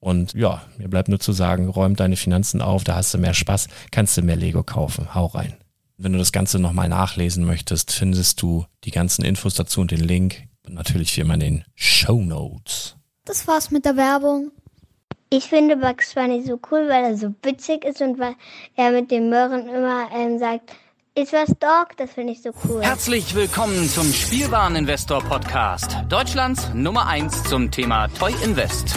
Und ja, mir bleibt nur zu sagen, räum deine Finanzen auf, da hast du mehr Spaß, kannst du mehr Lego kaufen. Hau rein. Wenn du das Ganze nochmal nachlesen möchtest, findest du die ganzen Infos dazu und den Link. Und natürlich wie immer in den Show Notes. Das war's mit der Werbung. Ich finde Bugs Bunny so cool, weil er so witzig ist und weil er mit den Möhren immer ähm, sagt, ist was Dog, das finde ich so cool. Herzlich willkommen zum Spielwareninvestor Podcast. Deutschlands Nummer 1 zum Thema Toy Invest.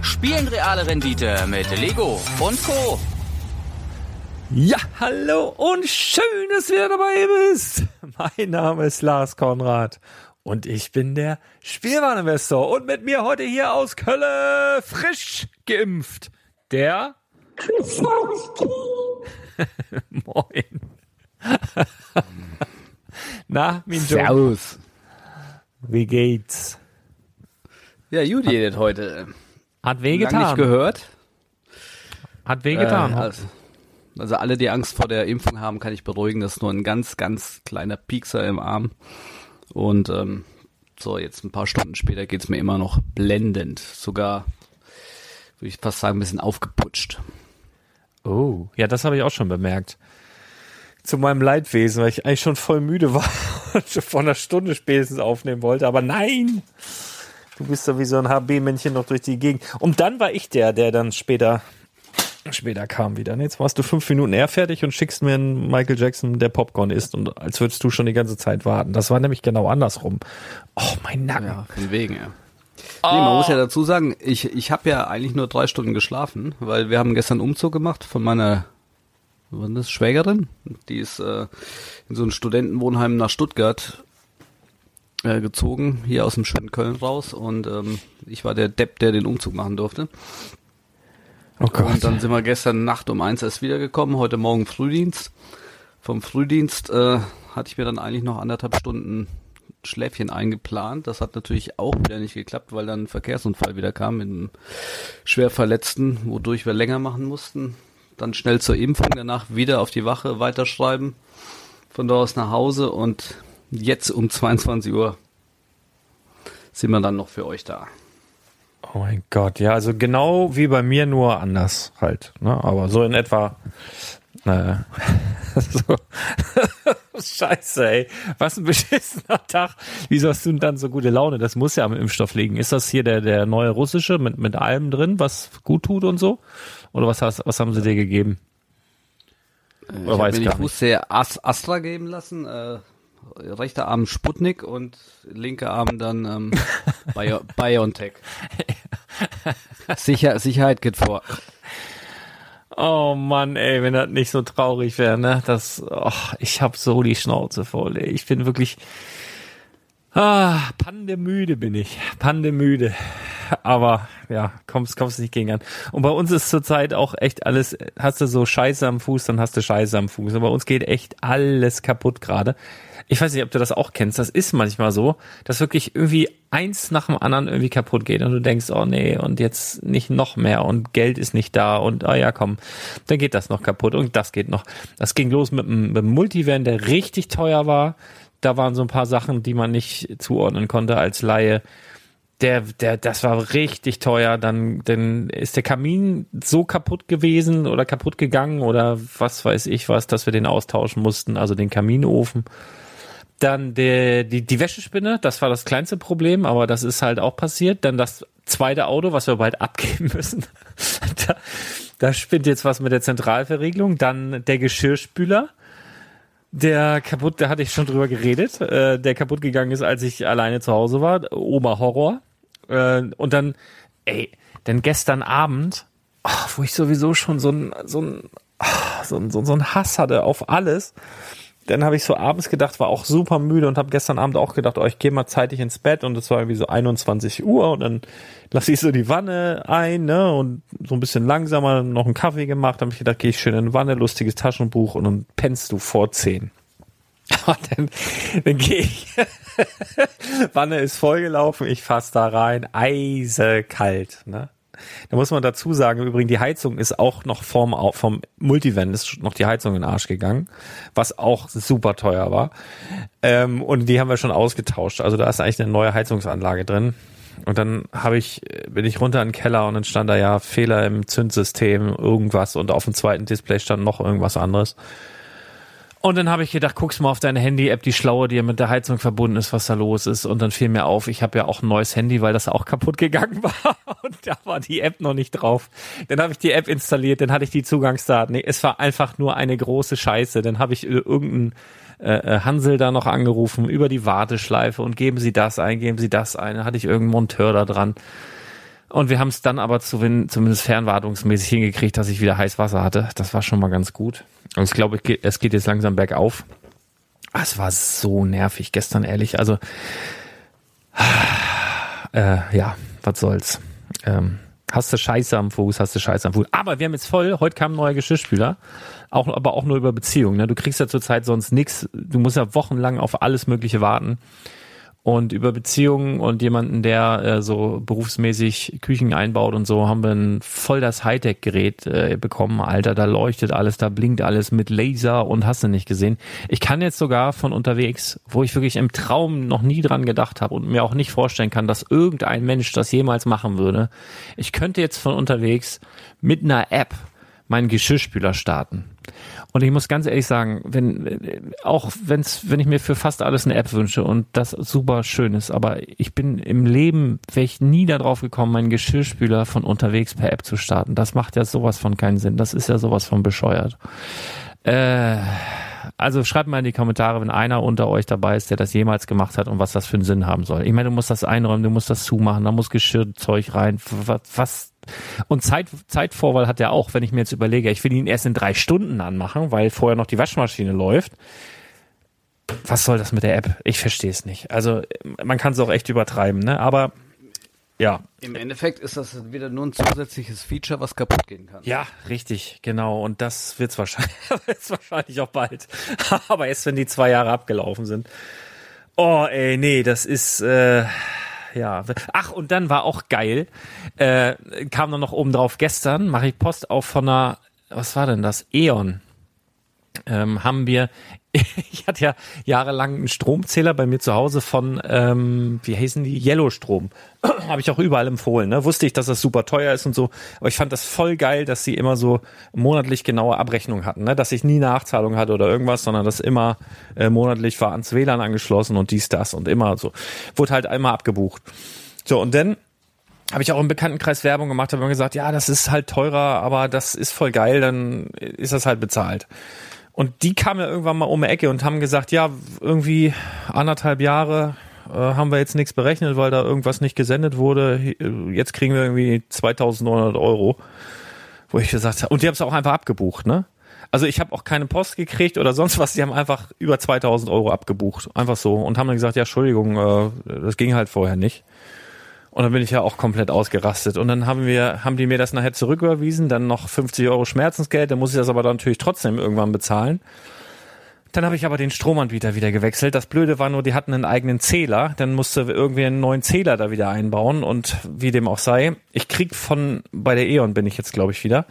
Spielen reale Rendite mit Lego und Co. Ja, hallo und schön, dass du wieder dabei bist. Mein Name ist Lars Konrad und ich bin der Spielwareninvestor und mit mir heute hier aus Köln frisch geimpft. Der Moin. Na, Minjo. Servus. Wie geht's? Ja, Judy äh, heute. Hat wehgetan. Lang nicht gehört. Hat wehgetan. Äh, also, also alle, die Angst vor der Impfung haben, kann ich beruhigen. Das ist nur ein ganz, ganz kleiner Piekser im Arm. Und ähm, so, jetzt ein paar Stunden später geht's mir immer noch blendend. Sogar, würde ich fast sagen, ein bisschen aufgeputscht. Oh, ja, das habe ich auch schon bemerkt zu meinem Leidwesen, weil ich eigentlich schon voll müde war und schon vor einer Stunde spätestens aufnehmen wollte. Aber nein! Du bist doch wie so ein HB-Männchen noch durch die Gegend. Und dann war ich der, der dann später, später kam wieder. Jetzt warst du fünf Minuten eher fertig und schickst mir einen Michael Jackson, der Popcorn isst. Und als würdest du schon die ganze Zeit warten. Das war nämlich genau andersrum. Oh, mein Nacken. Ja, von wegen, ja. Nee, man muss ja dazu sagen, ich, ich habe ja eigentlich nur drei Stunden geschlafen, weil wir haben gestern Umzug gemacht von meiner war das Schwägerin? Die ist äh, in so ein Studentenwohnheim nach Stuttgart äh, gezogen, hier aus dem schönen Köln raus und ähm, ich war der Depp, der den Umzug machen durfte. Oh Gott. Und dann sind wir gestern Nacht um eins erst wiedergekommen, heute Morgen Frühdienst. Vom Frühdienst äh, hatte ich mir dann eigentlich noch anderthalb Stunden Schläfchen eingeplant. Das hat natürlich auch wieder nicht geklappt, weil dann ein Verkehrsunfall wieder kam mit einem schwer Verletzten, wodurch wir länger machen mussten. Dann schnell zur Impfung, danach wieder auf die Wache weiterschreiben, von dort aus nach Hause und jetzt um 22 Uhr sind wir dann noch für euch da. Oh mein Gott, ja, also genau wie bei mir, nur anders halt. Ne? Aber so in etwa. Naja. so. Scheiße, ey. Was ein beschissener Tag. Wieso hast du denn dann so gute Laune? Das muss ja am Impfstoff liegen. Ist das hier der, der neue russische mit, mit allem drin, was gut tut und so? Oder was, hast, was haben sie dir gegeben? Oder ich habe mir die Fußsehe Astra geben lassen. Äh, rechter Arm Sputnik und linker Arm dann ähm, Bio BioNTech. Sicher, Sicherheit geht vor. Oh Mann, ey, wenn das nicht so traurig wäre, ne? Das, oh, ich hab so die Schnauze voll, ey. Ich bin wirklich, ah, pandemüde bin ich, pandemüde. Aber ja, kommst, kommst nicht gegen an. Und bei uns ist zurzeit auch echt alles, hast du so Scheiße am Fuß, dann hast du Scheiße am Fuß. Und bei uns geht echt alles kaputt gerade ich weiß nicht, ob du das auch kennst, das ist manchmal so, dass wirklich irgendwie eins nach dem anderen irgendwie kaputt geht und du denkst, oh nee, und jetzt nicht noch mehr und Geld ist nicht da und oh ja, komm, dann geht das noch kaputt und das geht noch. Das ging los mit einem, mit einem Multivan, der richtig teuer war. Da waren so ein paar Sachen, die man nicht zuordnen konnte als Laie der, der, das war richtig teuer. Dann, dann ist der Kamin so kaputt gewesen oder kaputt gegangen oder was weiß ich was, dass wir den austauschen mussten, also den Kaminofen. Dann der, die, die Wäschespinne, das war das kleinste Problem, aber das ist halt auch passiert. Dann das zweite Auto, was wir bald abgeben müssen. da, da spinnt jetzt was mit der Zentralverriegelung. Dann der Geschirrspüler, der kaputt, da hatte ich schon drüber geredet, äh, der kaputt gegangen ist, als ich alleine zu Hause war. Oma Horror. Äh, und dann, ey, denn gestern Abend, oh, wo ich sowieso schon so ein, so ein, oh, so ein, so ein Hass hatte auf alles dann habe ich so abends gedacht, war auch super müde und habe gestern Abend auch gedacht, oh, ich gehe mal zeitig ins Bett und es war irgendwie so 21 Uhr und dann lasse ich so die Wanne ein, ne, und so ein bisschen langsamer noch einen Kaffee gemacht, habe ich gedacht, gehe ich schön in die Wanne, lustiges Taschenbuch und dann pennst du vor 10. dann, dann gehe ich. Wanne ist vollgelaufen, ich fass da rein, eisekalt, ne? Da muss man dazu sagen, im Übrigen, die Heizung ist auch noch vom, vom Multivan ist noch die Heizung in den Arsch gegangen, was auch super teuer war. Ähm, und die haben wir schon ausgetauscht. Also da ist eigentlich eine neue Heizungsanlage drin. Und dann habe ich, bin ich runter in den Keller und dann stand da ja Fehler im Zündsystem, irgendwas und auf dem zweiten Display stand noch irgendwas anderes. Und dann habe ich gedacht, guckst mal auf deine Handy-App, die schlaue, die mit der Heizung verbunden ist, was da los ist. Und dann fiel mir auf, ich habe ja auch ein neues Handy, weil das auch kaputt gegangen war. Und da war die App noch nicht drauf. Dann habe ich die App installiert, dann hatte ich die Zugangsdaten. Nee, es war einfach nur eine große Scheiße. Dann habe ich irgendeinen äh, äh, Hansel da noch angerufen über die Warteschleife und geben Sie das ein, geben Sie das ein. Dann hatte ich irgendeinen Monteur da dran. Und wir haben es dann aber zu, zumindest fernwartungsmäßig hingekriegt, dass ich wieder heiß Wasser hatte. Das war schon mal ganz gut. Und ich glaube, es geht jetzt langsam bergauf. Ah, es war so nervig gestern, ehrlich. Also, äh, ja, was soll's. Ähm, hast du Scheiße am Fuß, hast du Scheiße am Fuß. Aber wir haben jetzt voll, heute kam ein neuer Geschirrspüler. Auch, aber auch nur über Beziehungen. Ne? Du kriegst ja zurzeit sonst nichts. Du musst ja wochenlang auf alles Mögliche warten und über Beziehungen und jemanden, der äh, so berufsmäßig Küchen einbaut und so, haben wir ein voll das Hightech-Gerät äh, bekommen. Alter, da leuchtet alles, da blinkt alles mit Laser und hast du nicht gesehen. Ich kann jetzt sogar von unterwegs, wo ich wirklich im Traum noch nie dran gedacht habe und mir auch nicht vorstellen kann, dass irgendein Mensch das jemals machen würde. Ich könnte jetzt von unterwegs mit einer App meinen Geschirrspüler starten. Und ich muss ganz ehrlich sagen, wenn, auch wenn's, wenn ich mir für fast alles eine App wünsche und das super schön ist, aber ich bin im Leben, wäre ich nie darauf gekommen, meinen Geschirrspüler von unterwegs per App zu starten. Das macht ja sowas von keinen Sinn. Das ist ja sowas von bescheuert. Äh, also schreibt mal in die Kommentare, wenn einer unter euch dabei ist, der das jemals gemacht hat und was das für einen Sinn haben soll. Ich meine, du musst das einräumen, du musst das zumachen, da muss Geschirrzeug rein. Was, was und Zeit, Zeitvorwahl hat er auch, wenn ich mir jetzt überlege, ich will ihn erst in drei Stunden anmachen, weil vorher noch die Waschmaschine läuft. Was soll das mit der App? Ich verstehe es nicht. Also man kann es auch echt übertreiben, ne? Aber ja. Im Endeffekt ist das wieder nur ein zusätzliches Feature, was kaputt gehen kann. Ja, richtig, genau. Und das wird's wahrscheinlich, wird's wahrscheinlich auch bald. Aber erst wenn die zwei Jahre abgelaufen sind. Oh, ey, nee, das ist, äh, ja. Ach, und dann war auch geil, äh, kam dann noch oben drauf, gestern mache ich Post auf von einer, was war denn das? E.ON. Ähm, haben wir, ich hatte ja jahrelang einen Stromzähler bei mir zu Hause von, ähm, wie heißen die? Yellow Strom. Habe ich auch überall empfohlen. Ne? Wusste ich, dass das super teuer ist und so. Aber ich fand das voll geil, dass sie immer so monatlich genaue Abrechnungen hatten. Ne? Dass ich nie Nachzahlung hatte oder irgendwas, sondern das immer äh, monatlich war ans WLAN angeschlossen und dies, das und immer so. Wurde halt einmal abgebucht. So, und dann habe ich auch im Bekanntenkreis Werbung gemacht, habe immer gesagt, ja, das ist halt teurer, aber das ist voll geil, dann ist das halt bezahlt. Und die kamen ja irgendwann mal um die Ecke und haben gesagt, ja, irgendwie anderthalb Jahre äh, haben wir jetzt nichts berechnet, weil da irgendwas nicht gesendet wurde. Jetzt kriegen wir irgendwie 2900 Euro. Wo ich gesagt habe, und die haben es auch einfach abgebucht, ne? Also ich habe auch keine Post gekriegt oder sonst was. Die haben einfach über 2000 Euro abgebucht. Einfach so. Und haben dann gesagt, ja, Entschuldigung, äh, das ging halt vorher nicht. Und dann bin ich ja auch komplett ausgerastet. Und dann haben wir, haben die mir das nachher zurücküberwiesen, dann noch 50 Euro Schmerzensgeld, dann muss ich das aber dann natürlich trotzdem irgendwann bezahlen. Dann habe ich aber den Stromanbieter wieder gewechselt. Das Blöde war nur, die hatten einen eigenen Zähler. Dann musste irgendwie einen neuen Zähler da wieder einbauen und wie dem auch sei. Ich krieg von, bei der E.ON bin ich jetzt glaube ich wieder,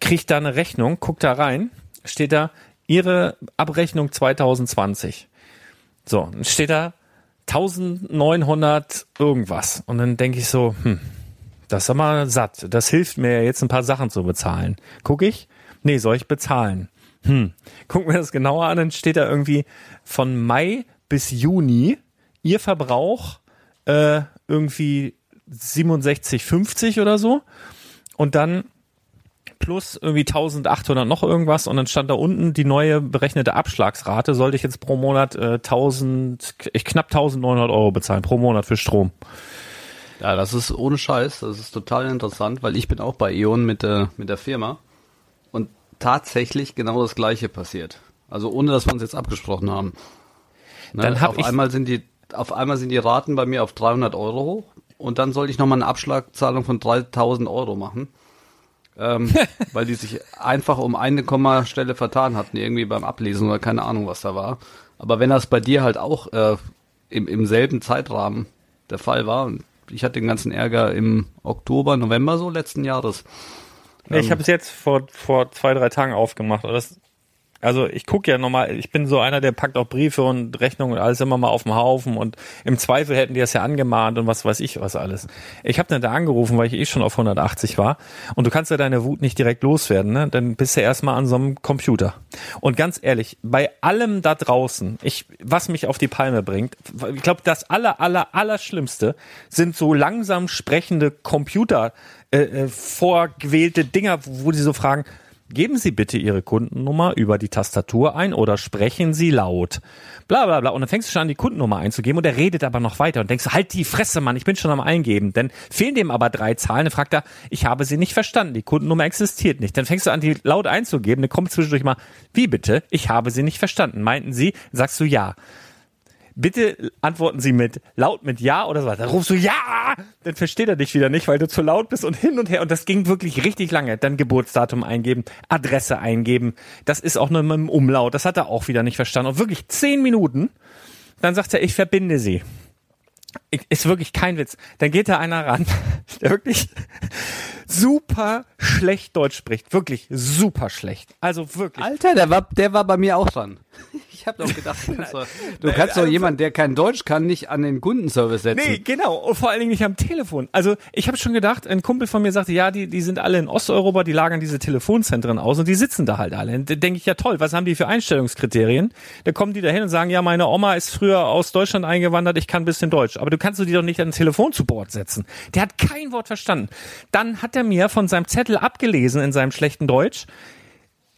krieg da eine Rechnung, guck da rein, steht da, Ihre Abrechnung 2020. So, steht da 1900 irgendwas. Und dann denke ich so, hm, das ist aber satt. Das hilft mir jetzt ein paar Sachen zu bezahlen. Guck ich? Nee, soll ich bezahlen? Hm. Guck mir das genauer an, dann steht da irgendwie von Mai bis Juni ihr Verbrauch äh, irgendwie 67,50 oder so. Und dann plus irgendwie 1800 noch irgendwas und dann stand da unten die neue berechnete Abschlagsrate, sollte ich jetzt pro Monat äh, 1000, ich knapp 1900 Euro bezahlen pro Monat für Strom. Ja, das ist ohne Scheiß, das ist total interessant, weil ich bin auch bei E.ON mit der, mit der Firma und tatsächlich genau das gleiche passiert. Also ohne, dass wir uns jetzt abgesprochen haben. Ne? Dann hab auf ich- einmal sind die, auf einmal sind die Raten bei mir auf 300 Euro hoch und dann sollte ich nochmal eine Abschlagzahlung von 3000 Euro machen. Ähm, weil die sich einfach um eine Kommastelle vertan hatten, irgendwie beim Ablesen oder keine Ahnung, was da war. Aber wenn das bei dir halt auch äh, im, im selben Zeitrahmen der Fall war, und ich hatte den ganzen Ärger im Oktober, November so letzten Jahres. Nee, ich habe es jetzt vor, vor zwei, drei Tagen aufgemacht. Das, also ich gucke ja nochmal, ich bin so einer, der packt auch Briefe und Rechnungen und alles immer mal auf den Haufen und im Zweifel hätten die das ja angemahnt und was weiß ich was alles. Ich habe dann da angerufen, weil ich eh schon auf 180 war und du kannst ja deine Wut nicht direkt loswerden, ne? Dann bist du erstmal an so einem Computer. Und ganz ehrlich, bei allem da draußen, ich, was mich auf die Palme bringt, ich glaube, das aller, aller, aller Schlimmste sind so langsam sprechende Computer, äh, äh, vorgewählte Dinger, wo die so fragen, geben Sie bitte Ihre Kundennummer über die Tastatur ein oder sprechen Sie laut. Bla bla bla. Und dann fängst du schon an, die Kundennummer einzugeben und er redet aber noch weiter und denkst, halt die Fresse, Mann, ich bin schon am Eingeben. Dann fehlen dem aber drei Zahlen, dann fragt er, ich habe sie nicht verstanden, die Kundennummer existiert nicht. Dann fängst du an, die laut einzugeben, dann kommt zwischendurch mal, wie bitte, ich habe sie nicht verstanden. Meinten Sie, Dann sagst du ja. Bitte antworten Sie mit laut mit Ja oder so. Dann rufst du Ja, dann versteht er dich wieder nicht, weil du zu laut bist und hin und her. Und das ging wirklich richtig lange. Dann Geburtsdatum eingeben, Adresse eingeben. Das ist auch nur mit dem Umlaut. Das hat er auch wieder nicht verstanden. Und wirklich zehn Minuten. Dann sagt er, ich verbinde Sie. Ist wirklich kein Witz. Dann geht da einer ran, der wirklich super schlecht Deutsch spricht. Wirklich super schlecht. Also wirklich. Alter, der war, der war bei mir auch dran. Ich habe doch gedacht, du kannst doch, du kannst doch jemanden, der kein Deutsch kann, nicht an den Kundenservice setzen. Nee, genau. Und vor allen Dingen nicht am Telefon. Also ich habe schon gedacht, ein Kumpel von mir sagte, ja, die, die sind alle in Osteuropa, die lagern diese Telefonzentren aus und die sitzen da halt alle. Da denke ich, ja toll, was haben die für Einstellungskriterien? Da kommen die da hin und sagen, ja, meine Oma ist früher aus Deutschland eingewandert, ich kann ein bisschen Deutsch. Aber du kannst du die doch nicht an den Telefonsupport setzen. Der hat kein Wort verstanden. Dann hat er mir von seinem Zettel abgelesen in seinem schlechten Deutsch,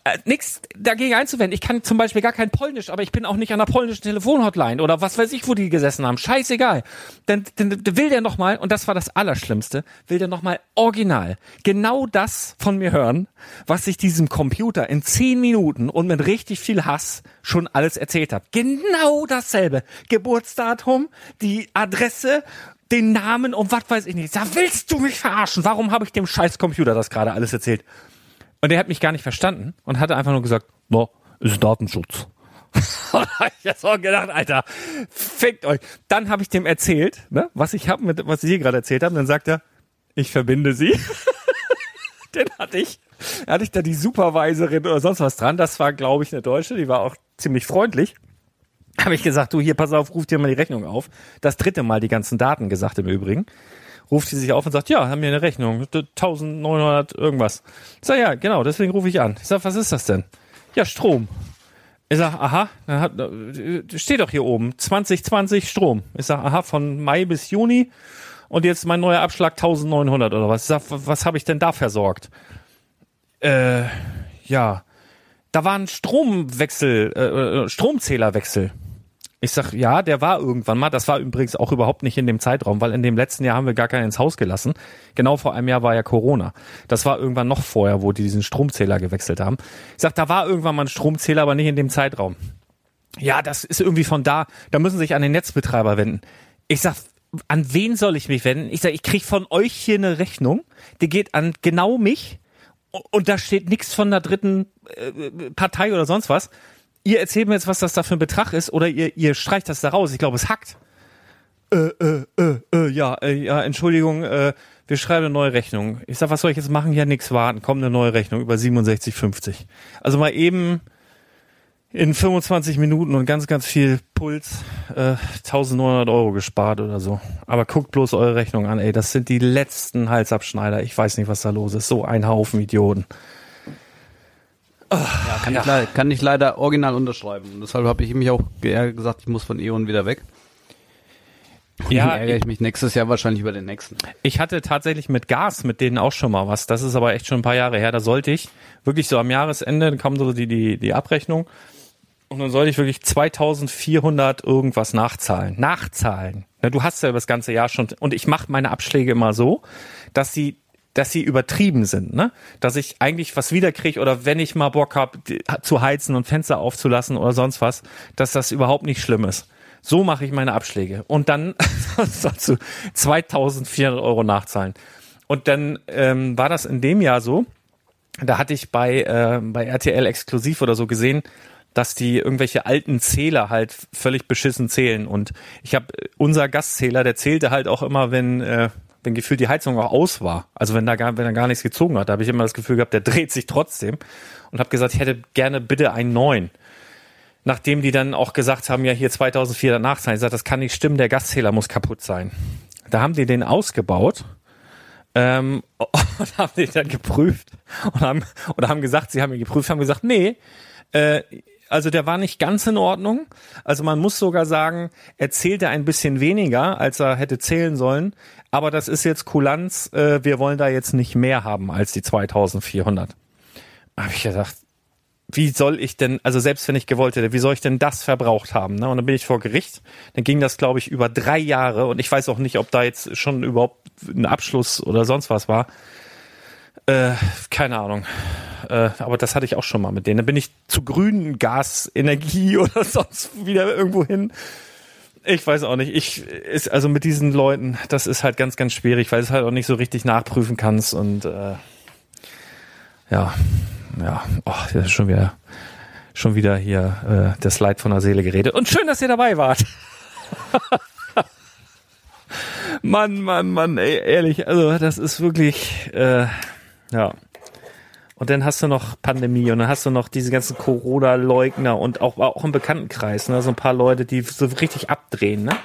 äh, nix dagegen einzuwenden. Ich kann zum Beispiel gar kein Polnisch, aber ich bin auch nicht an der polnischen Telefonhotline oder was weiß ich, wo die gesessen haben. Scheißegal. Dann, dann, dann will der nochmal, und das war das Allerschlimmste, will der nochmal original genau das von mir hören, was ich diesem Computer in zehn Minuten und mit richtig viel Hass schon alles erzählt habe. Genau dasselbe. Geburtsdatum, die Adresse, den Namen und was weiß ich nicht. Da willst du mich verarschen? Warum habe ich dem scheiß Computer das gerade alles erzählt? Und der hat mich gar nicht verstanden und hatte einfach nur gesagt, no, ist Datenschutz. ich hab so gedacht, Alter, fickt euch. Dann habe ich dem erzählt, ne, was ich habe mit, was ich hier gerade erzählt habe. Dann sagt er, ich verbinde sie. Den hatte ich, hatte ich da die Supervisorin oder sonst was dran. Das war, glaube ich, eine Deutsche. Die war auch ziemlich freundlich. Habe ich gesagt, du hier, pass auf, ruf dir mal die Rechnung auf. Das dritte Mal die ganzen Daten gesagt im Übrigen. Ruft sie sich auf und sagt, ja, haben wir eine Rechnung, 1900 irgendwas. Ich sag, ja, genau, deswegen rufe ich an. Ich sag, was ist das denn? Ja, Strom. Ich sag, aha, dann hat, steht doch hier oben, 2020 Strom. Ich sag, aha, von Mai bis Juni und jetzt mein neuer Abschlag 1900 oder was. Ich sag, was habe ich denn da versorgt? Äh, ja, da war ein Stromwechsel, äh, Stromzählerwechsel. Ich sag, ja, der war irgendwann mal. Das war übrigens auch überhaupt nicht in dem Zeitraum, weil in dem letzten Jahr haben wir gar keinen ins Haus gelassen. Genau vor einem Jahr war ja Corona. Das war irgendwann noch vorher, wo die diesen Stromzähler gewechselt haben. Ich sag, da war irgendwann mal ein Stromzähler, aber nicht in dem Zeitraum. Ja, das ist irgendwie von da. Da müssen sich an den Netzbetreiber wenden. Ich sag, an wen soll ich mich wenden? Ich sag, ich krieg von euch hier eine Rechnung. Die geht an genau mich. Und da steht nichts von der dritten äh, Partei oder sonst was ihr erzählt mir jetzt, was das da für ein Betrag ist, oder ihr, ihr streicht das da raus. Ich glaube, es hackt. Äh, äh, äh, äh, ja, äh, ja, Entschuldigung, äh, wir schreiben eine neue Rechnung. Ich sag, was soll ich jetzt machen? Ja, nix warten. Kommt eine neue Rechnung über 67,50. Also mal eben in 25 Minuten und ganz, ganz viel Puls äh, 1900 Euro gespart oder so. Aber guckt bloß eure Rechnung an, ey. Das sind die letzten Halsabschneider. Ich weiß nicht, was da los ist. So ein Haufen Idioten. Ja, kann, Ich leider, kann ich leider original unterschreiben. Und deshalb habe ich mich auch gesagt, ich muss von E.ON wieder weg. Ja, Dann ärgere ich mich nächstes Jahr wahrscheinlich über den nächsten. Ich hatte tatsächlich mit Gas mit denen auch schon mal was. Das ist aber echt schon ein paar Jahre her. Da sollte ich wirklich so am Jahresende, dann kam so die, die, die Abrechnung. Und dann sollte ich wirklich 2400 irgendwas nachzahlen. Nachzahlen. Ja, du hast ja das ganze Jahr schon. Und ich mache meine Abschläge immer so, dass sie dass sie übertrieben sind, ne? Dass ich eigentlich was wiederkriege oder wenn ich mal Bock habe zu heizen und Fenster aufzulassen oder sonst was, dass das überhaupt nicht schlimm ist. So mache ich meine Abschläge und dann dazu 2.400 Euro nachzahlen. Und dann ähm, war das in dem Jahr so. Da hatte ich bei äh, bei RTL exklusiv oder so gesehen, dass die irgendwelche alten Zähler halt völlig beschissen zählen. Und ich habe unser Gastzähler, der zählte halt auch immer, wenn äh, wenn gefühlt die Heizung auch aus war. Also wenn da gar, wenn er gar nichts gezogen hat, da habe ich immer das Gefühl gehabt, der dreht sich trotzdem und habe gesagt, ich hätte gerne bitte einen neuen. Nachdem die dann auch gesagt haben, ja hier 2004 danach sein, ich gesagt, das kann nicht stimmen, der Gaszähler muss kaputt sein. Da haben die den ausgebaut ähm, und haben den dann geprüft und haben oder haben gesagt, sie haben ihn geprüft, haben gesagt, nee, äh, also der war nicht ganz in Ordnung. Also man muss sogar sagen, er zählte ein bisschen weniger, als er hätte zählen sollen. Aber das ist jetzt Kulanz. Äh, wir wollen da jetzt nicht mehr haben als die 2400. Habe ich gedacht, wie soll ich denn, also selbst wenn ich gewollt hätte, wie soll ich denn das verbraucht haben? Ne? Und dann bin ich vor Gericht. Dann ging das, glaube ich, über drei Jahre. Und ich weiß auch nicht, ob da jetzt schon überhaupt ein Abschluss oder sonst was war. Äh, keine Ahnung. Äh, aber das hatte ich auch schon mal mit denen. Dann bin ich zu grünen Gasenergie oder sonst wieder irgendwo hin. Ich weiß auch nicht. Ich ist also mit diesen Leuten, das ist halt ganz, ganz schwierig, weil du es halt auch nicht so richtig nachprüfen kannst und äh, ja, ja, oh, das ist schon wieder, schon wieder hier äh, das Leid von der Seele geredet. Und schön, dass ihr dabei wart. Mann, Mann, Mann, ey, ehrlich, also das ist wirklich, äh, ja. Und dann hast du noch Pandemie und dann hast du noch diese ganzen Corona-Leugner und auch, auch im Bekanntenkreis, ne, so ein paar Leute, die so richtig abdrehen, ne?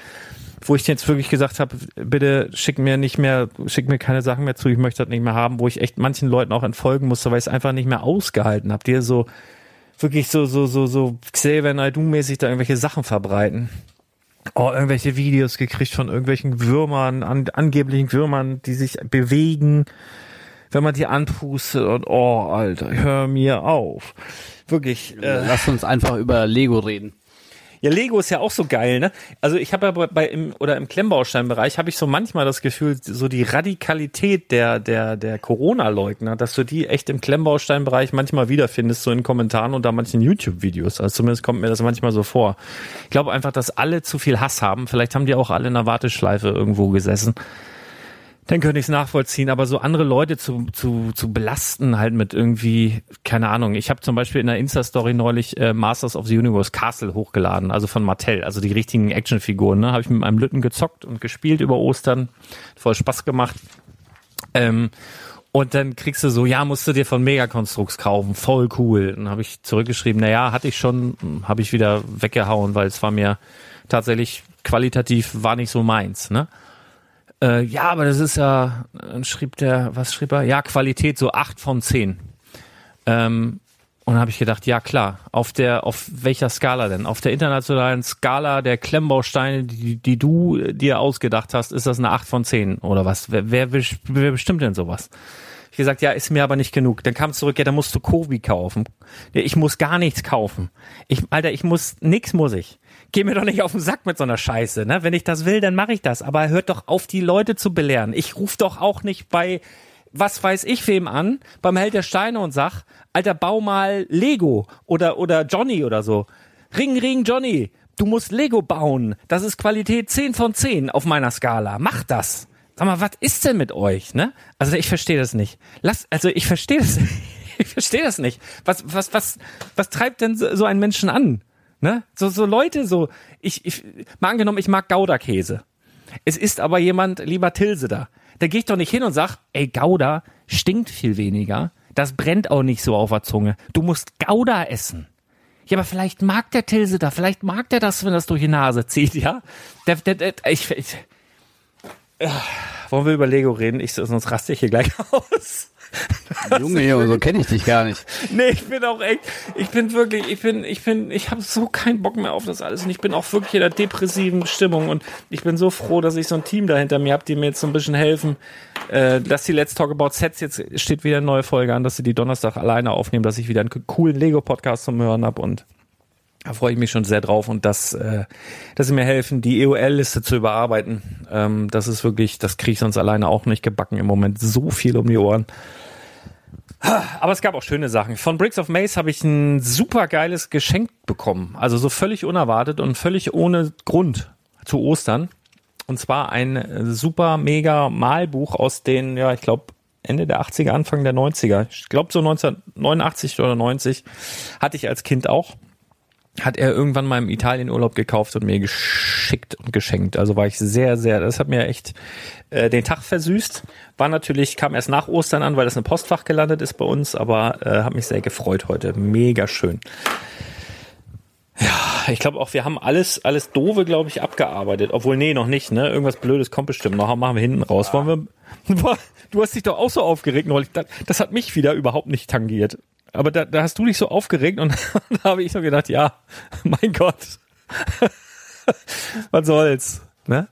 Wo ich jetzt wirklich gesagt habe, bitte schick mir nicht mehr, schick mir keine Sachen mehr zu, ich möchte das nicht mehr haben, wo ich echt manchen Leuten auch entfolgen musste, weil ich es einfach nicht mehr ausgehalten habe, die so wirklich so, so, so, so Xavier Naidoo-mäßig da irgendwelche Sachen verbreiten. Oh, irgendwelche Videos gekriegt von irgendwelchen Würmern, an, angeblichen Würmern, die sich bewegen wenn man die anpustet und oh, Alter, hör mir auf. Wirklich. Äh, Lass uns einfach über Lego reden. Ja, Lego ist ja auch so geil, ne? Also ich habe ja bei, bei im oder im Klemmbausteinbereich habe ich so manchmal das Gefühl, so die Radikalität der der der Corona-Leugner, dass du die echt im Klemmbausteinbereich manchmal wiederfindest, so in Kommentaren unter manchen YouTube-Videos. Also zumindest kommt mir das manchmal so vor. Ich glaube einfach, dass alle zu viel Hass haben. Vielleicht haben die auch alle in einer Warteschleife irgendwo gesessen dann könnte ich es nachvollziehen. Aber so andere Leute zu, zu, zu belasten halt mit irgendwie, keine Ahnung. Ich habe zum Beispiel in der Insta-Story neulich äh, Masters of the Universe Castle hochgeladen, also von Mattel, also die richtigen Actionfiguren. Ne? Habe ich mit meinem Lütten gezockt und gespielt über Ostern. Voll Spaß gemacht. Ähm, und dann kriegst du so, ja, musst du dir von Megakonstrukts kaufen, voll cool. Dann habe ich zurückgeschrieben, na ja, hatte ich schon, habe ich wieder weggehauen, weil es war mir tatsächlich qualitativ war nicht so meins, ne? Äh, ja, aber das ist ja, schrieb der, was schrieb er? Ja, Qualität so acht von zehn. Ähm, und dann habe ich gedacht, ja klar, auf der, auf welcher Skala denn? Auf der internationalen Skala der Klemmbausteine, die, die du dir ausgedacht hast, ist das eine acht von zehn oder was? Wer, wer, wer bestimmt denn sowas? Ich gesagt, ja, ist mir aber nicht genug. Dann kam zurück, ja, dann musst du Kobi kaufen. Ich muss gar nichts kaufen. Ich, Alter, ich muss, nix muss ich geh mir doch nicht auf den Sack mit so einer Scheiße. Ne? Wenn ich das will, dann mache ich das. Aber hört doch auf, die Leute zu belehren. Ich rufe doch auch nicht bei was weiß ich wem an, beim Held der Steine und sag, Alter, bau mal Lego oder, oder Johnny oder so. Ring, ring, Johnny, du musst Lego bauen. Das ist Qualität 10 von 10 auf meiner Skala. Mach das. Sag mal, was ist denn mit euch, ne? Also ich verstehe das nicht. Lass, also ich verstehe das, ich verstehe das nicht. Was, was, was, was treibt denn so einen Menschen an? Ne? So, so Leute, so, ich, ich, mal angenommen, ich mag Gouda-Käse. Es ist aber jemand, lieber Tilse da. Da gehe ich doch nicht hin und sag, ey, Gouda stinkt viel weniger. Das brennt auch nicht so auf der Zunge. Du musst Gouda essen. Ja, aber vielleicht mag der Tilse da, vielleicht mag der das, wenn das durch die Nase zieht, ja? Der, der, der, ich, ich, äh, wollen wir über Lego reden? Ich, sonst raste ich hier gleich aus. Junge, so kenne ich dich gar nicht. Nee, ich bin auch echt, ich bin wirklich, ich bin, ich bin, ich habe so keinen Bock mehr auf das alles und ich bin auch wirklich in der depressiven Stimmung und ich bin so froh, dass ich so ein Team da hinter mir habe, die mir jetzt so ein bisschen helfen, äh, dass die Let's Talk About Sets jetzt steht wieder eine neue Folge an, dass sie die Donnerstag alleine aufnehmen, dass ich wieder einen coolen Lego-Podcast zum Hören habe und da freue ich mich schon sehr drauf und dass, äh, dass sie mir helfen, die EOL-Liste zu überarbeiten. Ähm, das ist wirklich, das kriege ich sonst alleine auch nicht gebacken im Moment. So viel um die Ohren. Aber es gab auch schöne Sachen. Von Bricks of Mace habe ich ein super geiles Geschenk bekommen. Also so völlig unerwartet und völlig ohne Grund zu Ostern. Und zwar ein super mega Malbuch aus den, ja, ich glaube, Ende der 80er, Anfang der 90er. Ich glaube so 1989 oder 90 hatte ich als Kind auch hat er irgendwann mal im Italienurlaub gekauft und mir geschickt und geschenkt. Also war ich sehr, sehr, das hat mir echt äh, den Tag versüßt. War natürlich, kam erst nach Ostern an, weil das ein Postfach gelandet ist bei uns, aber äh, hat mich sehr gefreut heute. Mega schön. Ja, ich glaube auch, wir haben alles, alles doofe, glaube ich, abgearbeitet. Obwohl, nee, noch nicht, ne? Irgendwas Blödes kommt bestimmt noch. Machen wir hinten raus. Wollen wir, du hast dich doch auch so aufgeregt neulich. Das, das hat mich wieder überhaupt nicht tangiert. Aber da, da hast du dich so aufgeregt und da habe ich so gedacht, ja, mein Gott, was soll's, ne?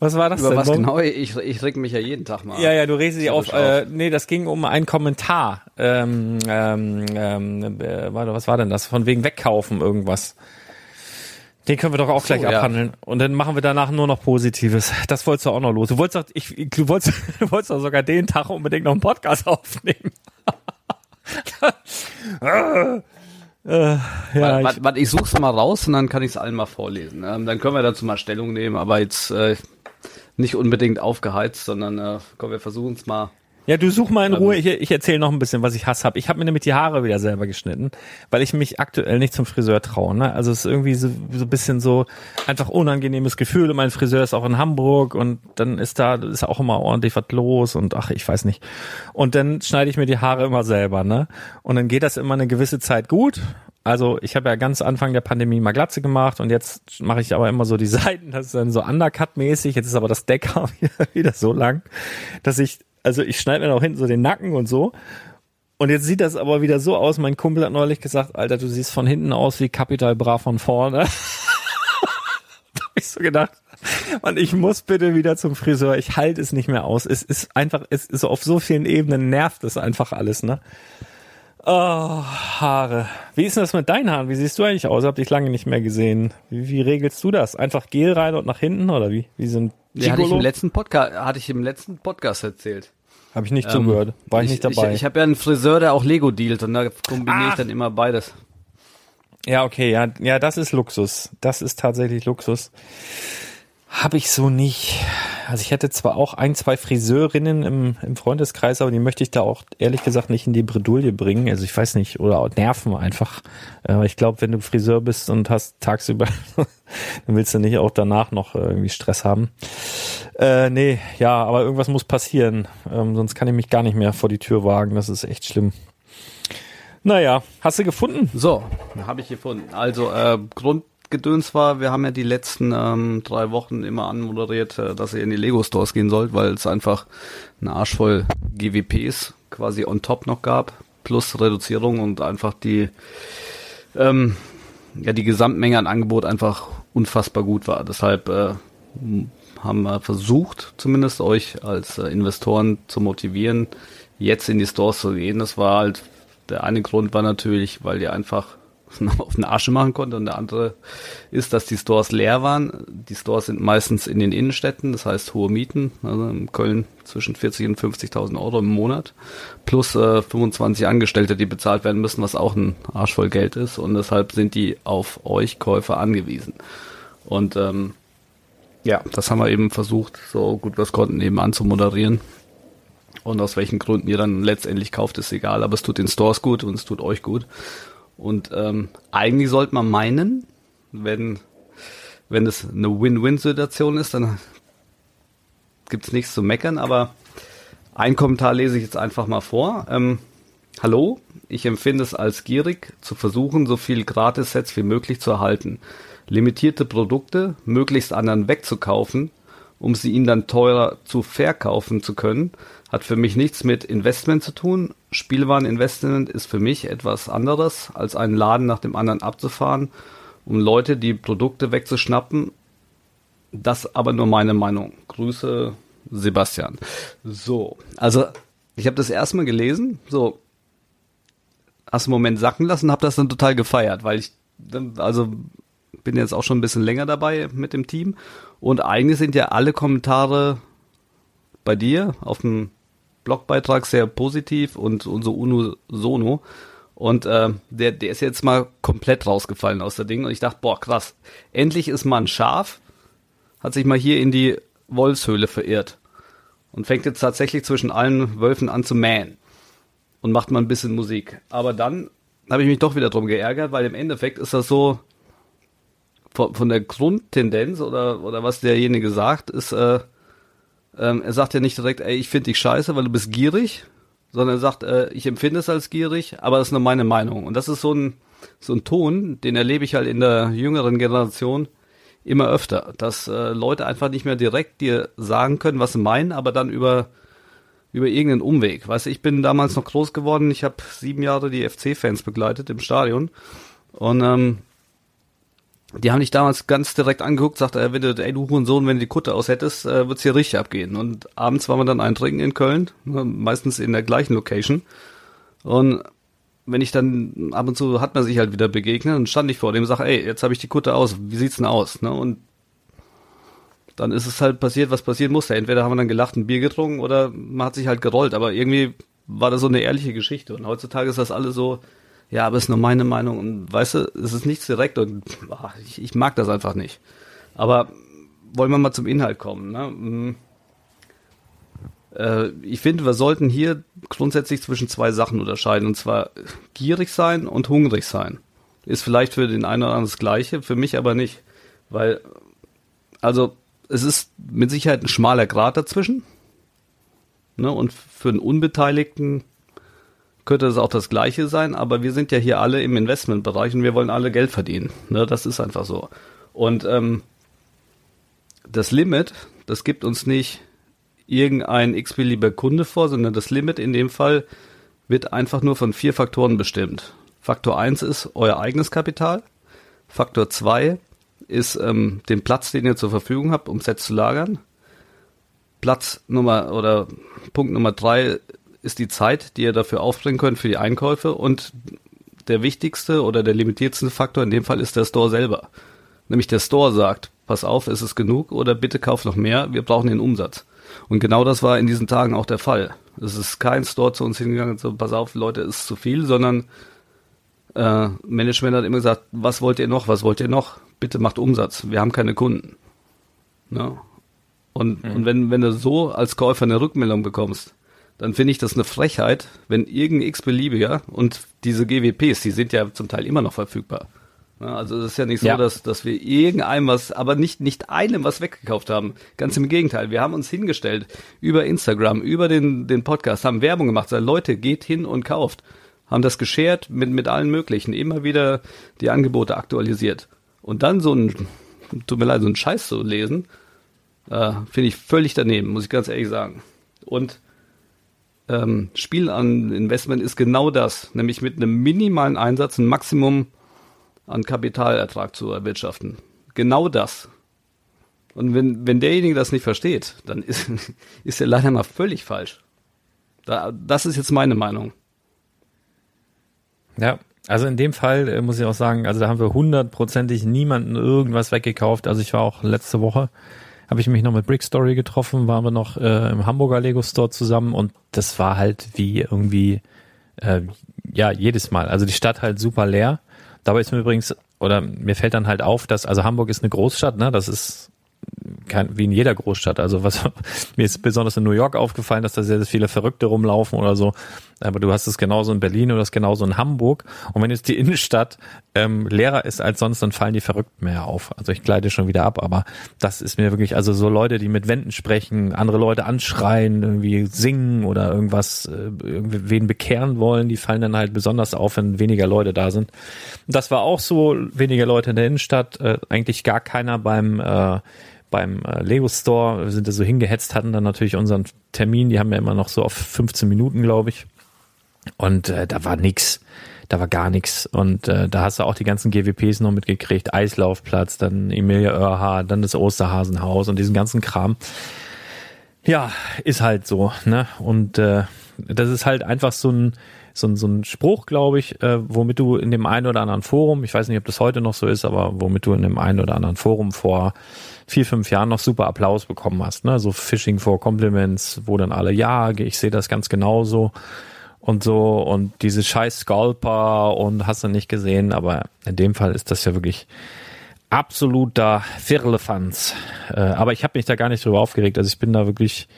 Was war das Über denn? was genau? Ich, ich reg mich ja jeden Tag mal. Ja, ja, du regst dich auf. Äh, nee, das ging um einen Kommentar. Ähm, ähm, ähm, äh, warte, was war denn das? Von wegen Wegkaufen irgendwas. Den können wir doch auch so, gleich abhandeln. Ja. Und dann machen wir danach nur noch Positives. Das wolltest du auch noch los. Du wolltest doch, ich, du wolltest, du wolltest doch sogar den Tag unbedingt noch einen Podcast aufnehmen. Äh, ja, warte, ich, warte, ich such's mal raus und dann kann ich es allen mal vorlesen. Ähm, dann können wir dazu mal Stellung nehmen, aber jetzt äh, nicht unbedingt aufgeheizt, sondern äh, komm, wir versuchen es mal ja, du such mal in Ruhe. Ich, ich erzähle noch ein bisschen, was ich Hass habe. Ich habe mir nämlich die Haare wieder selber geschnitten, weil ich mich aktuell nicht zum Friseur traue. Ne? Also es ist irgendwie so, so ein bisschen so einfach unangenehmes Gefühl. Und mein Friseur ist auch in Hamburg und dann ist da ist auch immer ordentlich was los und ach, ich weiß nicht. Und dann schneide ich mir die Haare immer selber. Ne? Und dann geht das immer eine gewisse Zeit gut. Also ich habe ja ganz Anfang der Pandemie mal Glatze gemacht und jetzt mache ich aber immer so die Seiten, das ist dann so Undercut-mäßig. Jetzt ist aber das wieder, wieder so lang, dass ich also ich schneide mir auch hinten so den Nacken und so. Und jetzt sieht das aber wieder so aus. Mein Kumpel hat neulich gesagt, Alter, du siehst von hinten aus wie Capital Bra von vorne. da hab ich so gedacht, Mann, ich muss bitte wieder zum Friseur. Ich halte es nicht mehr aus. Es ist einfach, es ist auf so vielen Ebenen nervt es einfach alles, ne? Oh, Haare. Wie ist denn das mit deinen Haaren? Wie siehst du eigentlich aus? Hab dich lange nicht mehr gesehen. Wie, wie regelst du das? Einfach Gel rein und nach hinten oder wie? Wie sind Ja, hatte ich im letzten Podcast, hatte ich im letzten Podcast erzählt. Habe ich nicht zugehört. War ich, nicht dabei. Ich, ich habe ja einen Friseur, der auch Lego dealt und da kombiniere ich dann immer beides. Ja, okay, ja, ja, das ist Luxus. Das ist tatsächlich Luxus. Habe ich so nicht. Also ich hätte zwar auch ein, zwei Friseurinnen im, im Freundeskreis, aber die möchte ich da auch ehrlich gesagt nicht in die Bredouille bringen. Also ich weiß nicht, oder auch nerven einfach. Ich glaube, wenn du Friseur bist und hast tagsüber, dann willst du nicht auch danach noch äh, irgendwie Stress haben. Äh, nee, ja, aber irgendwas muss passieren. Ähm, sonst kann ich mich gar nicht mehr vor die Tür wagen. Das ist echt schlimm. Naja, hast du gefunden? So, habe ich gefunden. Also äh, Grundgedöns war, wir haben ja die letzten ähm, drei Wochen immer anmoderiert, äh, dass ihr in die Lego Stores gehen sollt, weil es einfach eine Arsch voll GWPs quasi on top noch gab, plus Reduzierung und einfach die ähm, ja die Gesamtmenge an Angebot einfach unfassbar gut war. Deshalb äh, haben wir versucht, zumindest euch als äh, Investoren zu motivieren, jetzt in die Stores zu gehen. Das war halt, der eine Grund war natürlich, weil ihr einfach auf den Asche machen konnte und der andere ist, dass die Stores leer waren. Die Stores sind meistens in den Innenstädten, das heißt hohe Mieten, also in Köln zwischen 40 und 50.000 Euro im Monat, plus äh, 25 Angestellte, die bezahlt werden müssen, was auch ein Arsch voll Geld ist und deshalb sind die auf euch Käufer angewiesen. Und ähm, ja, das haben wir eben versucht, so gut wir es konnten, eben anzumoderieren. Und aus welchen Gründen ihr dann letztendlich kauft, ist egal, aber es tut den Stores gut und es tut euch gut. Und ähm, eigentlich sollte man meinen, wenn, wenn es eine Win-Win-Situation ist, dann gibt's nichts zu meckern, aber ein Kommentar lese ich jetzt einfach mal vor. Ähm, Hallo, ich empfinde es als gierig, zu versuchen, so viel Gratis-Sets wie möglich zu erhalten. Limitierte Produkte möglichst anderen wegzukaufen, um sie ihnen dann teurer zu verkaufen zu können, hat für mich nichts mit Investment zu tun. Spielwareninvestment ist für mich etwas anderes, als einen Laden nach dem anderen abzufahren, um Leute die Produkte wegzuschnappen. Das aber nur meine Meinung. Grüße, Sebastian. So, also ich habe das erstmal gelesen, so hast einen Moment sacken lassen, habe das dann total gefeiert, weil ich also bin jetzt auch schon ein bisschen länger dabei mit dem Team und eigentlich sind ja alle Kommentare bei dir auf dem Blogbeitrag sehr positiv und, und so unisono. Und äh, der, der ist jetzt mal komplett rausgefallen aus der Ding. Und ich dachte, boah, krass. Endlich ist man scharf, hat sich mal hier in die Wolfshöhle verirrt. Und fängt jetzt tatsächlich zwischen allen Wölfen an zu mähen. Und macht mal ein bisschen Musik. Aber dann habe ich mich doch wieder drum geärgert, weil im Endeffekt ist das so, von, von der Grundtendenz oder, oder was derjenige sagt, ist, äh, ähm, er sagt ja nicht direkt, ey, ich finde dich scheiße, weil du bist gierig, sondern er sagt, äh, ich empfinde es als gierig, aber das ist nur meine Meinung. Und das ist so ein, so ein Ton, den erlebe ich halt in der jüngeren Generation immer öfter, dass äh, Leute einfach nicht mehr direkt dir sagen können, was sie meinen, aber dann über über irgendeinen Umweg. Weißt du, ich bin damals noch groß geworden, ich habe sieben Jahre die FC-Fans begleitet im Stadion und ähm, die haben dich damals ganz direkt angeguckt, sagte er, wenn du, ey du Hurensohn, wenn du die Kutte aus hättest, äh, wird's hier richtig abgehen. Und abends waren wir dann eintrinken in Köln, ne, meistens in der gleichen Location. Und wenn ich dann ab und zu hat man sich halt wieder begegnet und stand ich vor dem sag, ey, jetzt habe ich die Kutte aus, wie sieht's denn aus? Ne? Und dann ist es halt passiert, was passieren musste. Entweder haben wir dann gelacht, ein Bier getrunken oder man hat sich halt gerollt. Aber irgendwie war das so eine ehrliche Geschichte. Und heutzutage ist das alles so, ja, aber es ist nur meine Meinung und weißt du, es ist nichts direkt und ach, ich, ich mag das einfach nicht. Aber wollen wir mal zum Inhalt kommen. Ne? Mm. Äh, ich finde, wir sollten hier grundsätzlich zwischen zwei Sachen unterscheiden und zwar gierig sein und hungrig sein. Ist vielleicht für den einen oder anderen das Gleiche, für mich aber nicht, weil also es ist mit Sicherheit ein schmaler Grat dazwischen. Ne? Und für einen Unbeteiligten könnte es auch das Gleiche sein, aber wir sind ja hier alle im Investmentbereich und wir wollen alle Geld verdienen. Ne, das ist einfach so. Und ähm, das Limit, das gibt uns nicht irgendein x-beliebiger Kunde vor, sondern das Limit in dem Fall wird einfach nur von vier Faktoren bestimmt. Faktor 1 ist euer eigenes Kapital. Faktor 2 ist ähm, den Platz, den ihr zur Verfügung habt, um Sets zu lagern. Platz Nummer oder Punkt Nummer 3 ist die Zeit, die ihr dafür aufbringen könnt für die Einkäufe und der wichtigste oder der limitierendste Faktor in dem Fall ist der Store selber. Nämlich der Store sagt, pass auf, ist es genug oder bitte kauf noch mehr, wir brauchen den Umsatz. Und genau das war in diesen Tagen auch der Fall. Es ist kein Store zu uns hingegangen und so, pass auf, Leute, ist zu viel, sondern äh, Management hat immer gesagt, was wollt ihr noch, was wollt ihr noch? Bitte macht Umsatz, wir haben keine Kunden. Ne? Und, mhm. und wenn, wenn du so als Käufer eine Rückmeldung bekommst, dann finde ich das eine Frechheit, wenn irgendein x-beliebiger und diese GWPs, die sind ja zum Teil immer noch verfügbar. Also es ist ja nicht so, ja. dass, dass wir irgendeinem was, aber nicht, nicht einem was weggekauft haben. Ganz im Gegenteil. Wir haben uns hingestellt über Instagram, über den, den Podcast, haben Werbung gemacht, sagen, Leute, geht hin und kauft. Haben das geshared mit, mit allen möglichen, immer wieder die Angebote aktualisiert. Und dann so ein, tut mir leid, so ein Scheiß zu lesen, äh, finde ich völlig daneben, muss ich ganz ehrlich sagen. Und ähm, Spiel an Investment ist genau das, nämlich mit einem minimalen Einsatz ein Maximum an Kapitalertrag zu erwirtschaften. Genau das. Und wenn, wenn derjenige das nicht versteht, dann ist, ist er leider mal völlig falsch. Da, das ist jetzt meine Meinung. Ja, also in dem Fall äh, muss ich auch sagen, also da haben wir hundertprozentig niemanden irgendwas weggekauft. Also ich war auch letzte Woche habe ich mich noch mit Brick Story getroffen, waren wir noch äh, im Hamburger Lego Store zusammen und das war halt wie irgendwie, äh, ja, jedes Mal. Also die Stadt halt super leer. Dabei ist mir übrigens, oder mir fällt dann halt auf, dass, also Hamburg ist eine Großstadt, ne? Das ist kein, wie in jeder Großstadt. Also was mir ist besonders in New York aufgefallen, dass da sehr, sehr viele Verrückte rumlaufen oder so. Aber du hast es genauso in Berlin oder das genauso in Hamburg. Und wenn jetzt die Innenstadt ähm, leerer ist als sonst, dann fallen die Verrückten mehr auf. Also ich gleite schon wieder ab, aber das ist mir wirklich, also so Leute, die mit Wänden sprechen, andere Leute anschreien, irgendwie singen oder irgendwas, äh, wen bekehren wollen, die fallen dann halt besonders auf, wenn weniger Leute da sind. Das war auch so, weniger Leute in der Innenstadt, äh, eigentlich gar keiner beim äh, beim äh, Lego Store, wir sind da so hingehetzt, hatten dann natürlich unseren Termin, die haben ja immer noch so auf 15 Minuten, glaube ich. Und äh, da war nix, da war gar nix. Und äh, da hast du auch die ganzen GWPs noch mitgekriegt, Eislaufplatz, dann Emilia Oerhard, dann das Osterhasenhaus und diesen ganzen Kram. Ja, ist halt so, ne? Und äh, das ist halt einfach so ein, so ein, so ein Spruch, glaube ich, äh, womit du in dem einen oder anderen Forum, ich weiß nicht, ob das heute noch so ist, aber womit du in dem einen oder anderen Forum vor vier, fünf Jahren noch super Applaus bekommen hast. Ne? So Phishing for Compliments, wo dann alle, ja, ich sehe das ganz genauso und so und diese scheiß Scalper und hast du nicht gesehen, aber in dem Fall ist das ja wirklich absoluter Firlefanz. Äh, aber ich habe mich da gar nicht drüber aufgeregt. Also ich bin da wirklich,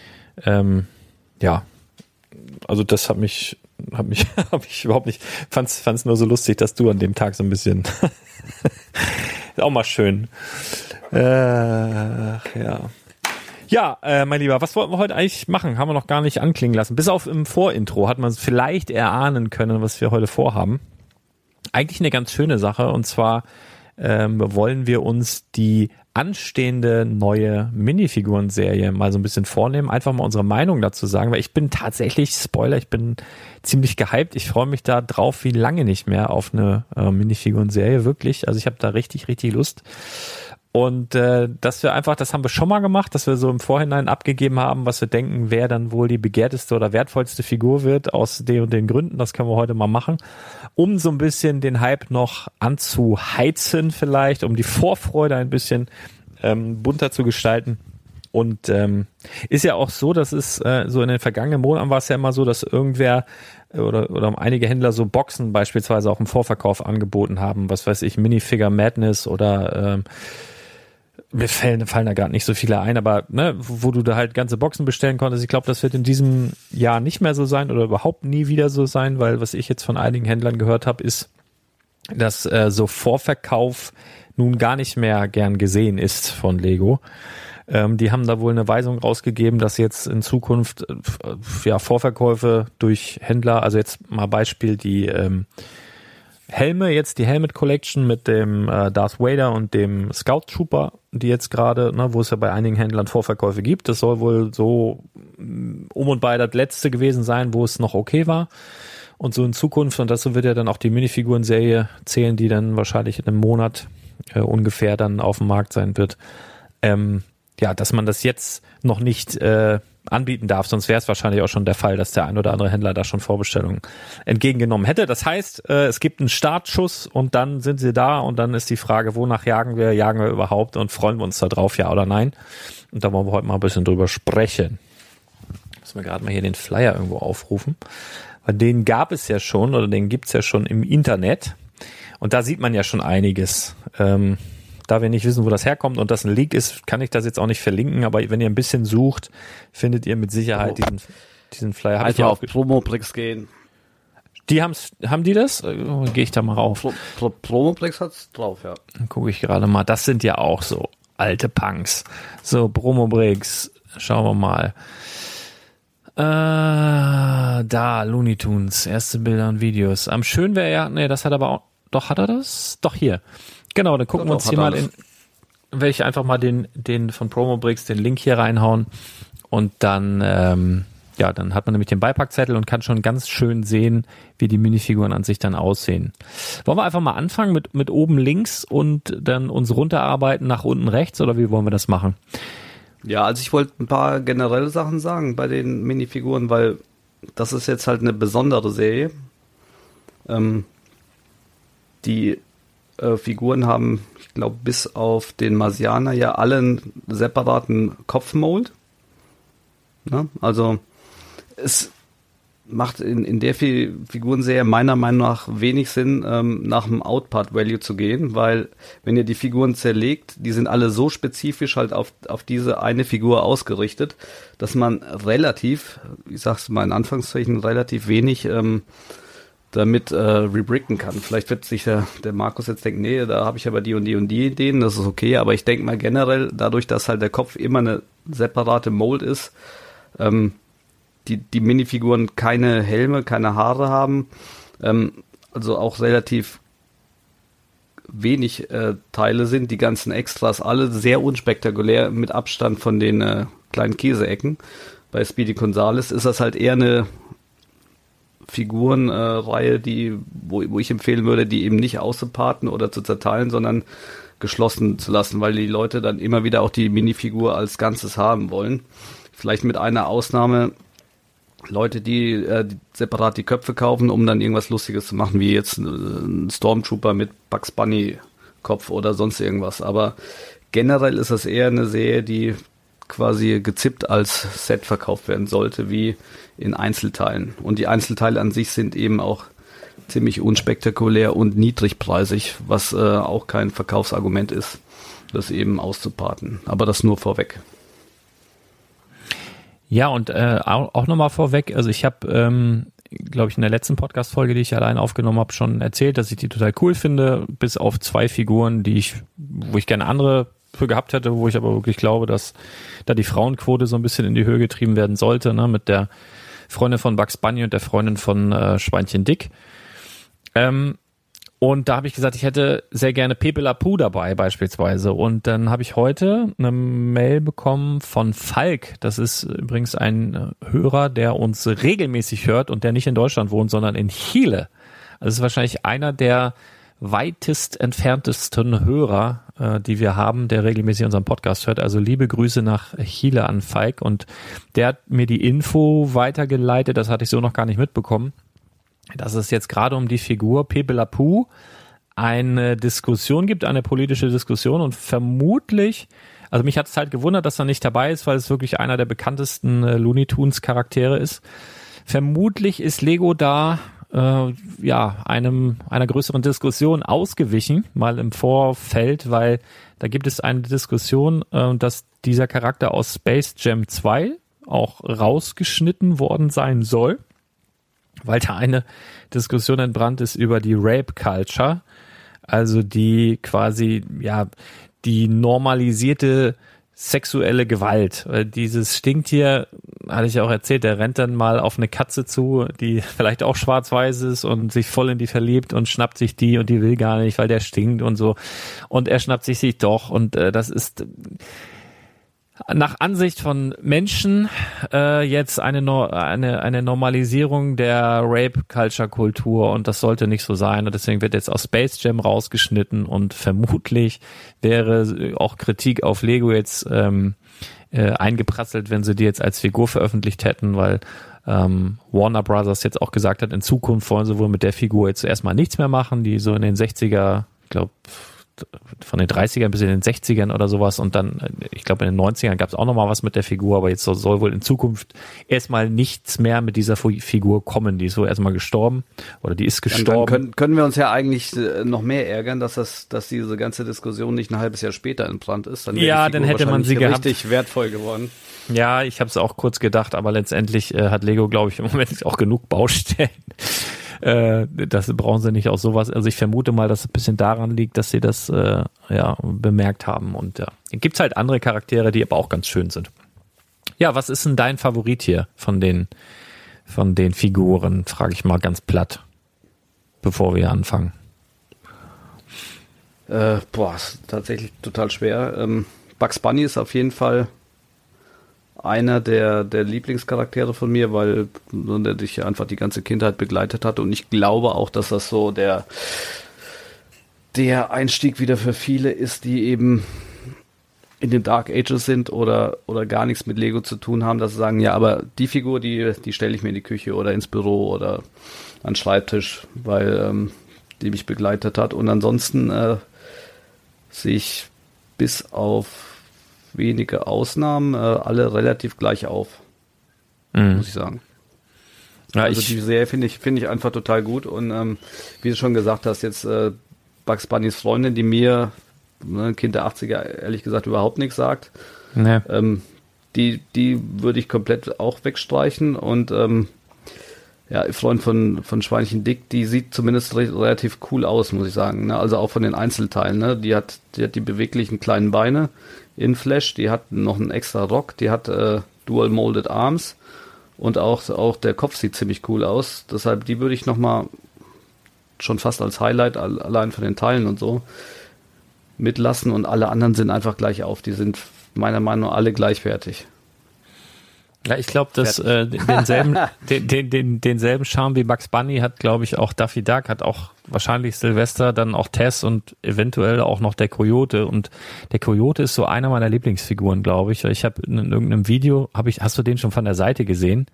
ähm, ja, also das hat mich, hat mich, habe ich überhaupt nicht, fand's, fand's nur so lustig, dass du an dem Tag so ein bisschen, auch mal schön. Äh, ja. Ja, äh, mein Lieber, was wollten wir heute eigentlich machen? Haben wir noch gar nicht anklingen lassen. Bis auf im Vorintro hat man vielleicht erahnen können, was wir heute vorhaben. Eigentlich eine ganz schöne Sache und zwar ähm, wollen wir uns die anstehende neue Minifiguren-Serie mal so ein bisschen vornehmen, einfach mal unsere Meinung dazu sagen, weil ich bin tatsächlich, Spoiler, ich bin ziemlich gehypt. Ich freue mich da drauf wie lange nicht mehr auf eine äh, Minifiguren-Serie, wirklich. Also ich habe da richtig, richtig Lust. Und äh, dass wir einfach, das haben wir schon mal gemacht, dass wir so im Vorhinein abgegeben haben, was wir denken, wer dann wohl die begehrteste oder wertvollste Figur wird aus den und den Gründen. Das können wir heute mal machen, um so ein bisschen den Hype noch anzuheizen vielleicht, um die Vorfreude ein bisschen ähm, bunter zu gestalten. Und ähm, ist ja auch so, dass es äh, so in den vergangenen Monaten war es ja immer so, dass irgendwer oder, oder einige Händler so Boxen beispielsweise auch im Vorverkauf angeboten haben, was weiß ich, Minifigure Madness oder ähm, mir fallen, fallen da gerade nicht so viele ein, aber ne, wo du da halt ganze Boxen bestellen konntest, ich glaube, das wird in diesem Jahr nicht mehr so sein oder überhaupt nie wieder so sein, weil was ich jetzt von einigen Händlern gehört habe, ist, dass äh, so Vorverkauf nun gar nicht mehr gern gesehen ist von Lego. Ähm, die haben da wohl eine Weisung rausgegeben, dass jetzt in Zukunft äh, ja Vorverkäufe durch Händler, also jetzt mal Beispiel die ähm, Helme, jetzt die Helmet Collection mit dem äh, Darth Vader und dem Scout Trooper, die jetzt gerade, ne, wo es ja bei einigen Händlern Vorverkäufe gibt. Das soll wohl so mm, um und bei das letzte gewesen sein, wo es noch okay war. Und so in Zukunft, und dazu wird ja dann auch die Minifiguren-Serie zählen, die dann wahrscheinlich in einem Monat äh, ungefähr dann auf dem Markt sein wird. Ähm, ja, dass man das jetzt noch nicht äh, anbieten darf. Sonst wäre es wahrscheinlich auch schon der Fall, dass der ein oder andere Händler da schon Vorbestellungen entgegengenommen hätte. Das heißt, äh, es gibt einen Startschuss und dann sind sie da und dann ist die Frage, wonach jagen wir, jagen wir überhaupt und freuen wir uns da drauf, ja oder nein? Und da wollen wir heute mal ein bisschen drüber sprechen. Müssen wir gerade mal hier den Flyer irgendwo aufrufen. Weil den gab es ja schon oder den gibt's ja schon im Internet. Und da sieht man ja schon einiges. Ähm, da wir nicht wissen, wo das herkommt und das ein Leak ist, kann ich das jetzt auch nicht verlinken, aber wenn ihr ein bisschen sucht, findet ihr mit Sicherheit diesen, diesen Flyer. Hab ich Einfach auf Promobrix gehen. Die haben's, haben die das? Äh, Gehe ich da mal rauf. Pro, Pro, Promobrix hat's drauf, ja. Dann gucke ich gerade mal. Das sind ja auch so alte Punks. So, Promo-Breaks. Schauen wir mal. Äh, da, Looney Tunes. Erste Bilder und Videos. Am schön wäre ja, nee, das hat aber auch, doch, hat er das? Doch, hier. Genau, dann gucken wir uns hier mal in, werde ich einfach mal den, den von Promo Bricks, den Link hier reinhauen und dann, ähm, ja, dann hat man nämlich den Beipackzettel und kann schon ganz schön sehen, wie die Minifiguren an sich dann aussehen. Wollen wir einfach mal anfangen mit, mit oben links und dann uns runterarbeiten nach unten rechts oder wie wollen wir das machen? Ja, also ich wollte ein paar generelle Sachen sagen bei den Minifiguren, weil das ist jetzt halt eine besondere Serie. Ähm, die äh, Figuren haben, ich glaube, bis auf den Marsianer ja alle einen separaten Kopfmold. Ne? Also es macht in, in der Fi- Figurenserie meiner Meinung nach wenig Sinn, ähm, nach dem Outpart-Value zu gehen, weil wenn ihr die Figuren zerlegt, die sind alle so spezifisch halt auf, auf diese eine Figur ausgerichtet, dass man relativ, ich sag's mal in Anführungszeichen, relativ wenig ähm, damit äh, rebricken kann. Vielleicht wird sich der, der Markus jetzt denken, nee, da habe ich aber die und die und die Ideen, das ist okay, aber ich denke mal generell, dadurch, dass halt der Kopf immer eine separate Mold ist, ähm, die, die Minifiguren keine Helme, keine Haare haben, ähm, also auch relativ wenig äh, Teile sind, die ganzen Extras alle sehr unspektakulär mit Abstand von den äh, kleinen Käseecken. Bei Speedy Gonzales ist das halt eher eine Figurenreihe, die, wo, wo ich empfehlen würde, die eben nicht auszuparten oder zu zerteilen, sondern geschlossen zu lassen, weil die Leute dann immer wieder auch die Minifigur als Ganzes haben wollen. Vielleicht mit einer Ausnahme, Leute, die, äh, separat die Köpfe kaufen, um dann irgendwas Lustiges zu machen, wie jetzt äh, ein Stormtrooper mit Bugs Bunny Kopf oder sonst irgendwas. Aber generell ist das eher eine Serie, die quasi gezippt als Set verkauft werden sollte, wie in Einzelteilen. Und die Einzelteile an sich sind eben auch ziemlich unspektakulär und niedrigpreisig, was äh, auch kein Verkaufsargument ist, das eben auszuparten. Aber das nur vorweg. Ja, und äh, auch, auch nochmal vorweg, also ich habe, ähm, glaube ich, in der letzten Podcast-Folge, die ich allein aufgenommen habe, schon erzählt, dass ich die total cool finde, bis auf zwei Figuren, die ich, wo ich gerne andere für gehabt hätte, wo ich aber wirklich glaube, dass da die Frauenquote so ein bisschen in die Höhe getrieben werden sollte, ne, mit der Freundin von Bugs Bunny und der Freundin von äh, Schweinchen Dick. Ähm, und da habe ich gesagt, ich hätte sehr gerne Pepe La Pou dabei beispielsweise. Und dann habe ich heute eine Mail bekommen von Falk. Das ist übrigens ein äh, Hörer, der uns regelmäßig hört und der nicht in Deutschland wohnt, sondern in Chile. Also ist wahrscheinlich einer der weitest entferntesten Hörer, äh, die wir haben, der regelmäßig unseren Podcast hört. Also liebe Grüße nach Chile an Falk. Und der hat mir die Info weitergeleitet, das hatte ich so noch gar nicht mitbekommen dass es jetzt gerade um die Figur Pepe La Pou eine Diskussion gibt, eine politische Diskussion und vermutlich, also mich hat es halt gewundert, dass er nicht dabei ist, weil es wirklich einer der bekanntesten äh, Looney Tunes Charaktere ist. Vermutlich ist Lego da äh, ja einem einer größeren Diskussion ausgewichen, mal im Vorfeld, weil da gibt es eine Diskussion, äh, dass dieser Charakter aus Space Jam 2 auch rausgeschnitten worden sein soll weil da eine Diskussion entbrannt ist über die Rape Culture, also die quasi, ja, die normalisierte sexuelle Gewalt. Dieses Stinktier, hatte ich auch erzählt, der rennt dann mal auf eine Katze zu, die vielleicht auch schwarz-weiß ist und sich voll in die verliebt und schnappt sich die und die will gar nicht, weil der stinkt und so. Und er schnappt sich sich doch und äh, das ist nach Ansicht von Menschen äh, jetzt eine, no eine, eine Normalisierung der Rape-Culture-Kultur und das sollte nicht so sein und deswegen wird jetzt aus Space Jam rausgeschnitten und vermutlich wäre auch Kritik auf Lego jetzt ähm, äh, eingeprasselt, wenn sie die jetzt als Figur veröffentlicht hätten, weil ähm, Warner Brothers jetzt auch gesagt hat, in Zukunft wollen sie wohl mit der Figur jetzt erstmal nichts mehr machen, die so in den 60er, ich glaube, von den 30ern bis in den 60ern oder sowas und dann, ich glaube, in den 90ern gab es auch nochmal was mit der Figur, aber jetzt soll, wohl in Zukunft erstmal nichts mehr mit dieser Figur kommen. Die ist so erstmal gestorben oder die ist gestorben. Dann, dann können, können wir uns ja eigentlich äh, noch mehr ärgern, dass das, dass diese ganze Diskussion nicht ein halbes Jahr später entbrannt ist. Dann ja, dann hätte man sie gehabt. Richtig wertvoll geworden. Ja, ich habe es auch kurz gedacht, aber letztendlich äh, hat Lego, glaube ich, im Moment auch genug Baustellen. Äh, das brauchen sie nicht aus sowas. Also ich vermute mal, dass es ein bisschen daran liegt, dass sie das äh, ja bemerkt haben. Und ja, gibt es halt andere Charaktere, die aber auch ganz schön sind. Ja, was ist denn dein Favorit hier von den von den Figuren? Frage ich mal ganz platt, bevor wir anfangen. Äh, boah, ist tatsächlich total schwer. Ähm, Bugs Bunny ist auf jeden Fall einer der, der Lieblingscharaktere von mir, weil der dich einfach die ganze Kindheit begleitet hat. Und ich glaube auch, dass das so der, der Einstieg wieder für viele ist, die eben in den Dark Ages sind oder, oder gar nichts mit Lego zu tun haben, dass sie sagen, ja, aber die Figur, die, die stelle ich mir in die Küche oder ins Büro oder an den Schreibtisch, weil ähm, die mich begleitet hat. Und ansonsten äh, sehe ich bis auf wenige Ausnahmen, äh, alle relativ gleich auf. Mhm. Muss ich sagen. Ja, also ich die Serie finde ich, finde ich einfach total gut. Und ähm, wie du schon gesagt hast, jetzt äh, Bugs Bunnys Freundin, die mir, ne, Kind der 80er, ehrlich gesagt überhaupt nichts sagt. Nee. Ähm, die, die würde ich komplett auch wegstreichen und ähm, ja, Freund von, von Schweinchen Dick, die sieht zumindest re relativ cool aus, muss ich sagen. Ne? Also auch von den Einzelteilen. Ne? Die, hat, die hat die beweglichen kleinen Beine in Flash, die hat noch einen extra Rock, die hat äh, Dual Molded Arms und auch, auch der Kopf sieht ziemlich cool aus. Deshalb, die würde ich nochmal schon fast als Highlight allein von den Teilen und so mitlassen und alle anderen sind einfach gleich auf. Die sind meiner Meinung nach alle gleichwertig. Ja, ich glaube, dass äh, denselben, den, den, den, denselben Charme wie Bugs Bunny hat, glaube ich, auch Daffy Duck, hat auch wahrscheinlich Sylvester, dann auch Tess und eventuell auch noch der Coyote. Und der Coyote ist so einer meiner Lieblingsfiguren, glaube ich. Ich habe in irgendeinem Video, habe ich, hast du den schon von der Seite gesehen?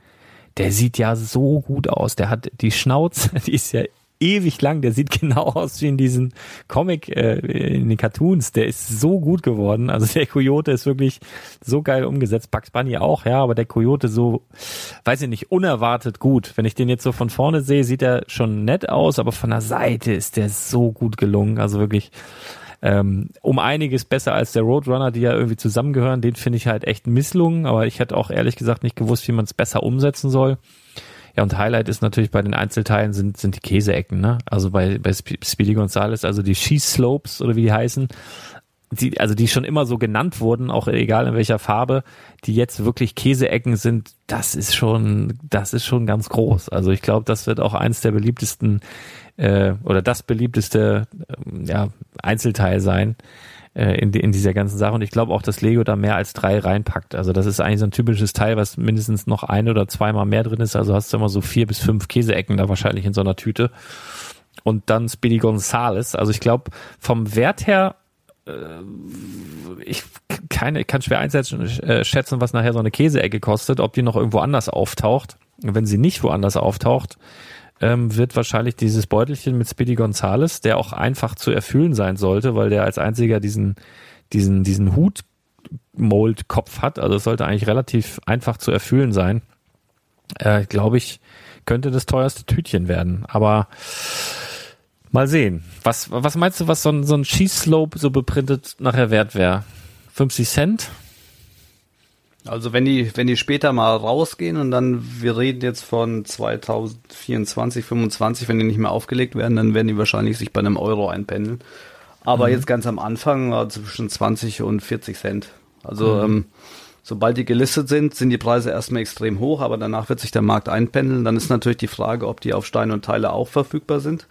Der sieht ja so gut aus. Der hat die Schnauze, die ist ja ewig lang. Der sieht genau aus wie in diesen Comic, äh, in den Cartoons. Der ist so gut geworden. Also der Coyote ist wirklich so geil umgesetzt. Bugs Bunny auch, ja, aber der Coyote so, weiß ich nicht, unerwartet gut. Wenn ich den jetzt so von vorne sehe, sieht er schon nett aus, aber von der Seite ist der so gut gelungen. Also wirklich ähm, um einiges besser als der Roadrunner, die ja irgendwie zusammengehören. Den finde ich halt echt misslungen, aber ich hätte auch ehrlich gesagt nicht gewusst, wie man es besser umsetzen soll. Ja, und Highlight ist natürlich bei den Einzelteilen sind, sind die Käseecken, ne? Also bei, bei Speedy Gonzales, also die Schießslopes oder wie die heißen, die, also die schon immer so genannt wurden, auch egal in welcher Farbe, die jetzt wirklich Käseecken sind, das ist schon, das ist schon ganz groß. Also ich glaube, das wird auch eins der beliebtesten äh, oder das beliebteste äh, ja, Einzelteil sein äh, in, in dieser ganzen Sache. Und ich glaube auch, dass Lego da mehr als drei reinpackt. Also das ist eigentlich so ein typisches Teil, was mindestens noch ein oder zweimal mehr drin ist. Also hast du immer so vier bis fünf Käseecken da wahrscheinlich in so einer Tüte. Und dann Speedy Gonzales. Also ich glaube, vom Wert her äh, ich keine, kann schwer einschätzen, äh, was nachher so eine Käseecke kostet, ob die noch irgendwo anders auftaucht. Wenn sie nicht woanders auftaucht, ähm, wird wahrscheinlich dieses Beutelchen mit Speedy Gonzales, der auch einfach zu erfüllen sein sollte, weil der als einziger diesen, diesen, diesen Hut-Mold-Kopf hat. Also es sollte eigentlich relativ einfach zu erfüllen sein. Äh, Glaube ich, könnte das teuerste Tütchen werden. Aber mal sehen. Was, was meinst du, was so ein, so ein Schießslope so beprintet nachher wert wäre? 50 Cent? Also wenn die, wenn die später mal rausgehen und dann, wir reden jetzt von 2024, 2025, wenn die nicht mehr aufgelegt werden, dann werden die wahrscheinlich sich bei einem Euro einpendeln. Aber mhm. jetzt ganz am Anfang war zwischen 20 und 40 Cent. Also mhm. ähm, sobald die gelistet sind, sind die Preise erstmal extrem hoch, aber danach wird sich der Markt einpendeln. Dann ist natürlich die Frage, ob die auf Steine und Teile auch verfügbar sind.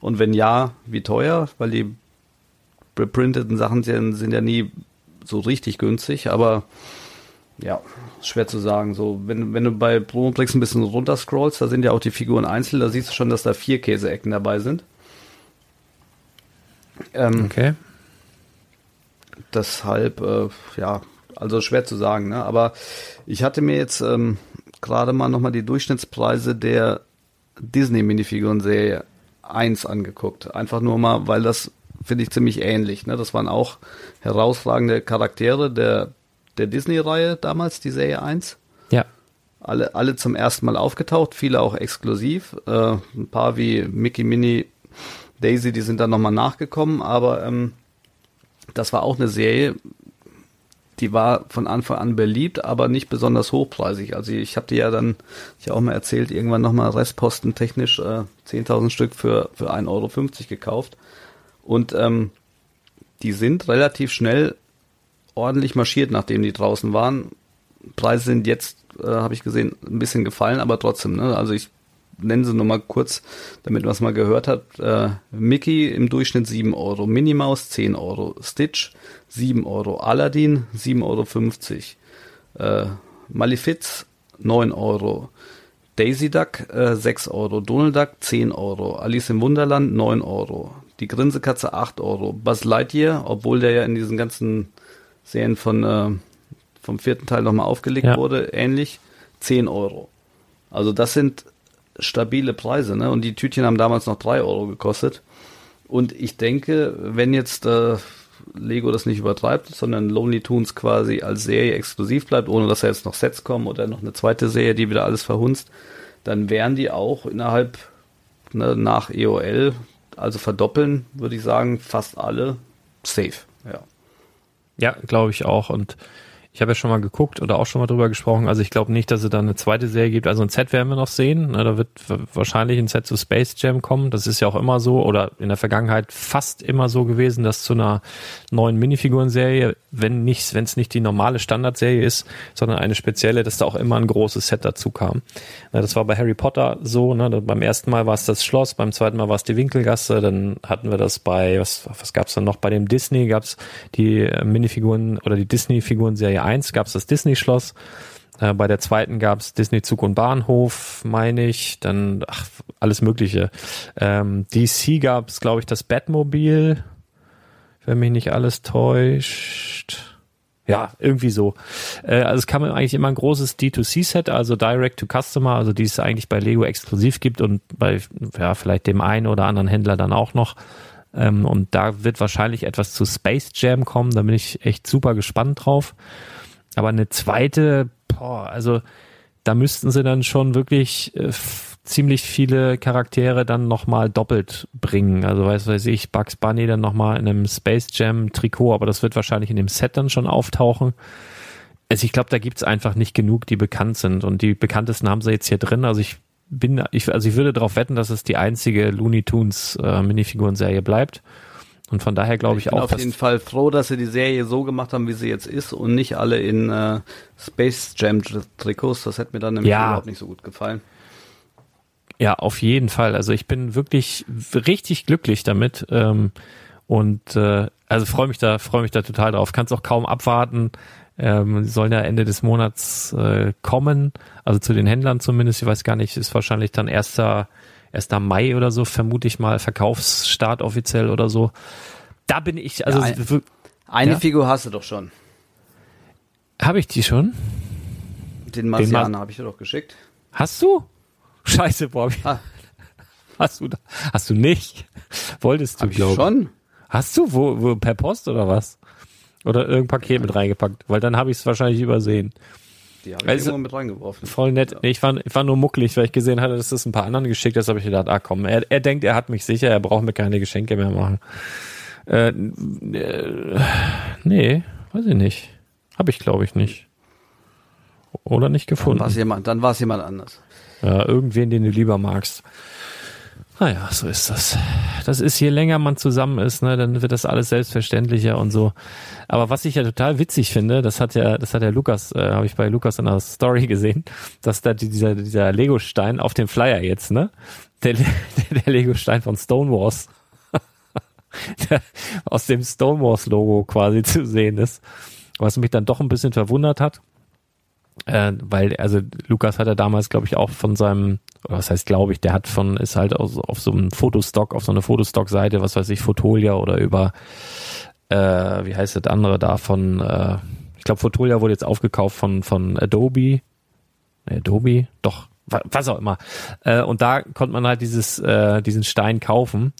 Und wenn ja, wie teuer, weil die reprinteten Sachen sind, sind ja nie so richtig günstig, aber ja, schwer zu sagen. So, wenn, wenn du bei Promotrix ein bisschen runter scrollst, da sind ja auch die Figuren einzeln, da siehst du schon, dass da vier Käseecken dabei sind. Ähm, okay. Deshalb, äh, ja, Also schwer zu sagen, ne? Aber ich hatte mir jetzt ähm, gerade mal nochmal die Durchschnittspreise der Disney-Minifiguren-Serie 1 angeguckt. Einfach nur mal, weil das finde ich ziemlich ähnlich. Ne? Das waren auch herausragende Charaktere der, der Disney-Reihe damals, die Serie 1. Ja. Alle, alle zum ersten Mal aufgetaucht, viele auch exklusiv. Äh, ein paar wie Mickey, Minnie, Daisy, die sind dann nochmal nachgekommen, aber ähm, das war auch eine Serie, die war von Anfang an beliebt, aber nicht besonders hochpreisig. Also ich habe die ja dann, ich auch mal erzählt, irgendwann nochmal restpostentechnisch äh, 10.000 Stück für, für 1,50 Euro gekauft. Und ähm, die sind relativ schnell ordentlich marschiert, nachdem die draußen waren. Preise sind jetzt, äh, habe ich gesehen, ein bisschen gefallen, aber trotzdem. Ne? Also ich nenne sie nur mal kurz, damit man es mal gehört hat. Äh, Mickey im Durchschnitt 7 Euro, Minnie Maus 10 Euro, Stitch 7 Euro, Aladdin 7,50 Euro, äh, Malefiz 9 Euro, Daisy Duck äh, 6 Euro, Donald Duck 10 Euro, Alice im Wunderland 9 Euro, die Grinsekatze 8 Euro, Buzz Lightyear, obwohl der ja in diesen ganzen Serien von äh, vom vierten Teil nochmal aufgelegt ja. wurde, ähnlich, 10 Euro. Also das sind stabile Preise, ne? Und die Tütchen haben damals noch 3 Euro gekostet. Und ich denke, wenn jetzt äh, Lego das nicht übertreibt, sondern Lonely Tunes quasi als Serie exklusiv bleibt, ohne dass da jetzt noch Sets kommen oder noch eine zweite Serie, die wieder alles verhunzt, dann wären die auch innerhalb ne, nach EOL, also verdoppeln, würde ich sagen, fast alle safe. Ja, ja glaube ich auch. Und ich habe ja schon mal geguckt oder auch schon mal drüber gesprochen. Also ich glaube nicht, dass es da eine zweite Serie gibt. Also ein Set werden wir noch sehen. Da wird wahrscheinlich ein Set zu Space Jam kommen. Das ist ja auch immer so oder in der Vergangenheit fast immer so gewesen, dass zu einer neuen Minifiguren-Serie, wenn nicht, wenn es nicht die normale Standardserie ist, sondern eine spezielle, dass da auch immer ein großes Set dazu kam. Das war bei Harry Potter so. Ne? Beim ersten Mal war es das Schloss, beim zweiten Mal war es die Winkelgasse. Dann hatten wir das bei was, was gab es dann noch? Bei dem Disney gab es die Minifiguren oder die Disney-Figuren-Serie 1 gab es das Disney-Schloss. Äh, bei der zweiten gab es Disney Zug und Bahnhof, meine ich. Dann ach, alles Mögliche. Ähm, DC gab es, glaube ich, das Batmobil, wenn mich nicht alles täuscht. Ja, irgendwie so. Äh, also es kam eigentlich immer ein großes D2C-Set, also Direct to Customer, also die es eigentlich bei Lego exklusiv gibt und bei ja vielleicht dem einen oder anderen Händler dann auch noch. Ähm, und da wird wahrscheinlich etwas zu Space Jam kommen. Da bin ich echt super gespannt drauf. Aber eine zweite, boah, also da müssten sie dann schon wirklich äh, ziemlich viele Charaktere dann nochmal doppelt bringen. Also weiß weiß ich, Bugs Bunny dann nochmal in einem Space Jam Trikot, aber das wird wahrscheinlich in dem Set dann schon auftauchen. Also ich glaube, da gibt's einfach nicht genug, die bekannt sind. Und die bekanntesten haben sie jetzt hier drin. Also ich bin, ich, also ich würde darauf wetten, dass es die einzige Looney Tunes äh, Minifiguren-Serie bleibt. Und von daher glaube ich, ich bin auch. auf jeden Fall froh, dass sie die Serie so gemacht haben, wie sie jetzt ist und nicht alle in äh, Space Jam Trikots. Das hätte mir dann nämlich ja. überhaupt nicht so gut gefallen. Ja, auf jeden Fall. Also ich bin wirklich richtig glücklich damit ähm, und äh, also freue mich da, freue mich da total drauf. Kann es auch kaum abwarten. Ähm, die sollen ja Ende des Monats äh, kommen, also zu den Händlern zumindest. Ich weiß gar nicht, ist wahrscheinlich dann erster 1. Mai oder so, vermute ich mal, Verkaufsstart offiziell oder so. Da bin ich, also. Ja, ein, eine ja? Figur hast du doch schon. Habe ich die schon? Den Marcianer habe ich dir doch geschickt. Hast du? Scheiße, Bobby. Ah. Hast du, hast du nicht? Wolltest du, glaube ich. Schon. Hast du? Wo, wo, per Post oder was? Oder irgendein Paket mit reingepackt? Weil dann habe ich es wahrscheinlich übersehen. Die habe ich also, mit reingeworfen. Voll nett. Ja. Nee, ich, war, ich war nur mucklig, weil ich gesehen hatte, dass das ein paar anderen geschickt ist, habe ich gedacht, ah komm, er, er denkt, er hat mich sicher, er braucht mir keine Geschenke mehr machen. Äh, äh, nee, weiß ich nicht. Habe ich, glaube ich, nicht. Oder nicht gefunden. Dann war es jemand, dann war es jemand anders. Ja, irgendwen, den du lieber magst. Naja, so ist das. Das ist, je länger man zusammen ist, ne, dann wird das alles selbstverständlicher und so. Aber was ich ja total witzig finde, das hat ja, das hat ja Lukas, äh, habe ich bei Lukas in der Story gesehen, dass da dieser, dieser Lego-Stein auf dem Flyer jetzt, ne? Der, der, der Lego-Stein von Stonewalls. der aus dem Stonewalls-Logo quasi zu sehen ist. Was mich dann doch ein bisschen verwundert hat. Äh, weil, also Lukas hat ja damals, glaube ich, auch von seinem was heißt glaube ich, der hat von, ist halt auf, auf so einem Fotostock, auf so einer Fotostock-Seite, was weiß ich, Fotolia oder über, äh, wie heißt das andere da von, äh, ich glaube, Fotolia wurde jetzt aufgekauft von, von Adobe. Adobe, doch, was auch immer. Äh, und da konnte man halt dieses, äh, diesen Stein kaufen.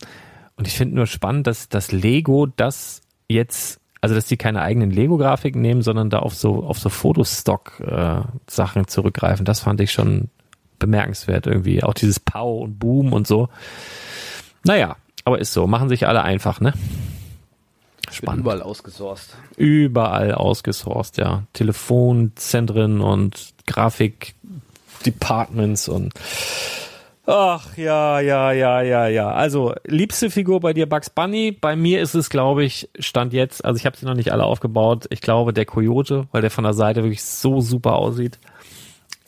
Und ich finde nur spannend, dass dass Lego das jetzt, also dass die keine eigenen Lego-Grafiken nehmen, sondern da auf so auf so Fotostock-Sachen äh, zurückgreifen. Das fand ich schon bemerkenswert irgendwie. Auch dieses Pow und Boom und so. Naja, aber ist so. Machen sich alle einfach, ne? Spannend. Überall ausgesourced. Überall ausgesourced, ja. Telefonzentren und Grafik-Departments und Ach ja, ja, ja, ja, ja. Also liebste Figur bei dir Bugs Bunny. Bei mir ist es, glaube ich, stand jetzt. Also ich habe sie noch nicht alle aufgebaut. Ich glaube der Coyote, weil der von der Seite wirklich so super aussieht.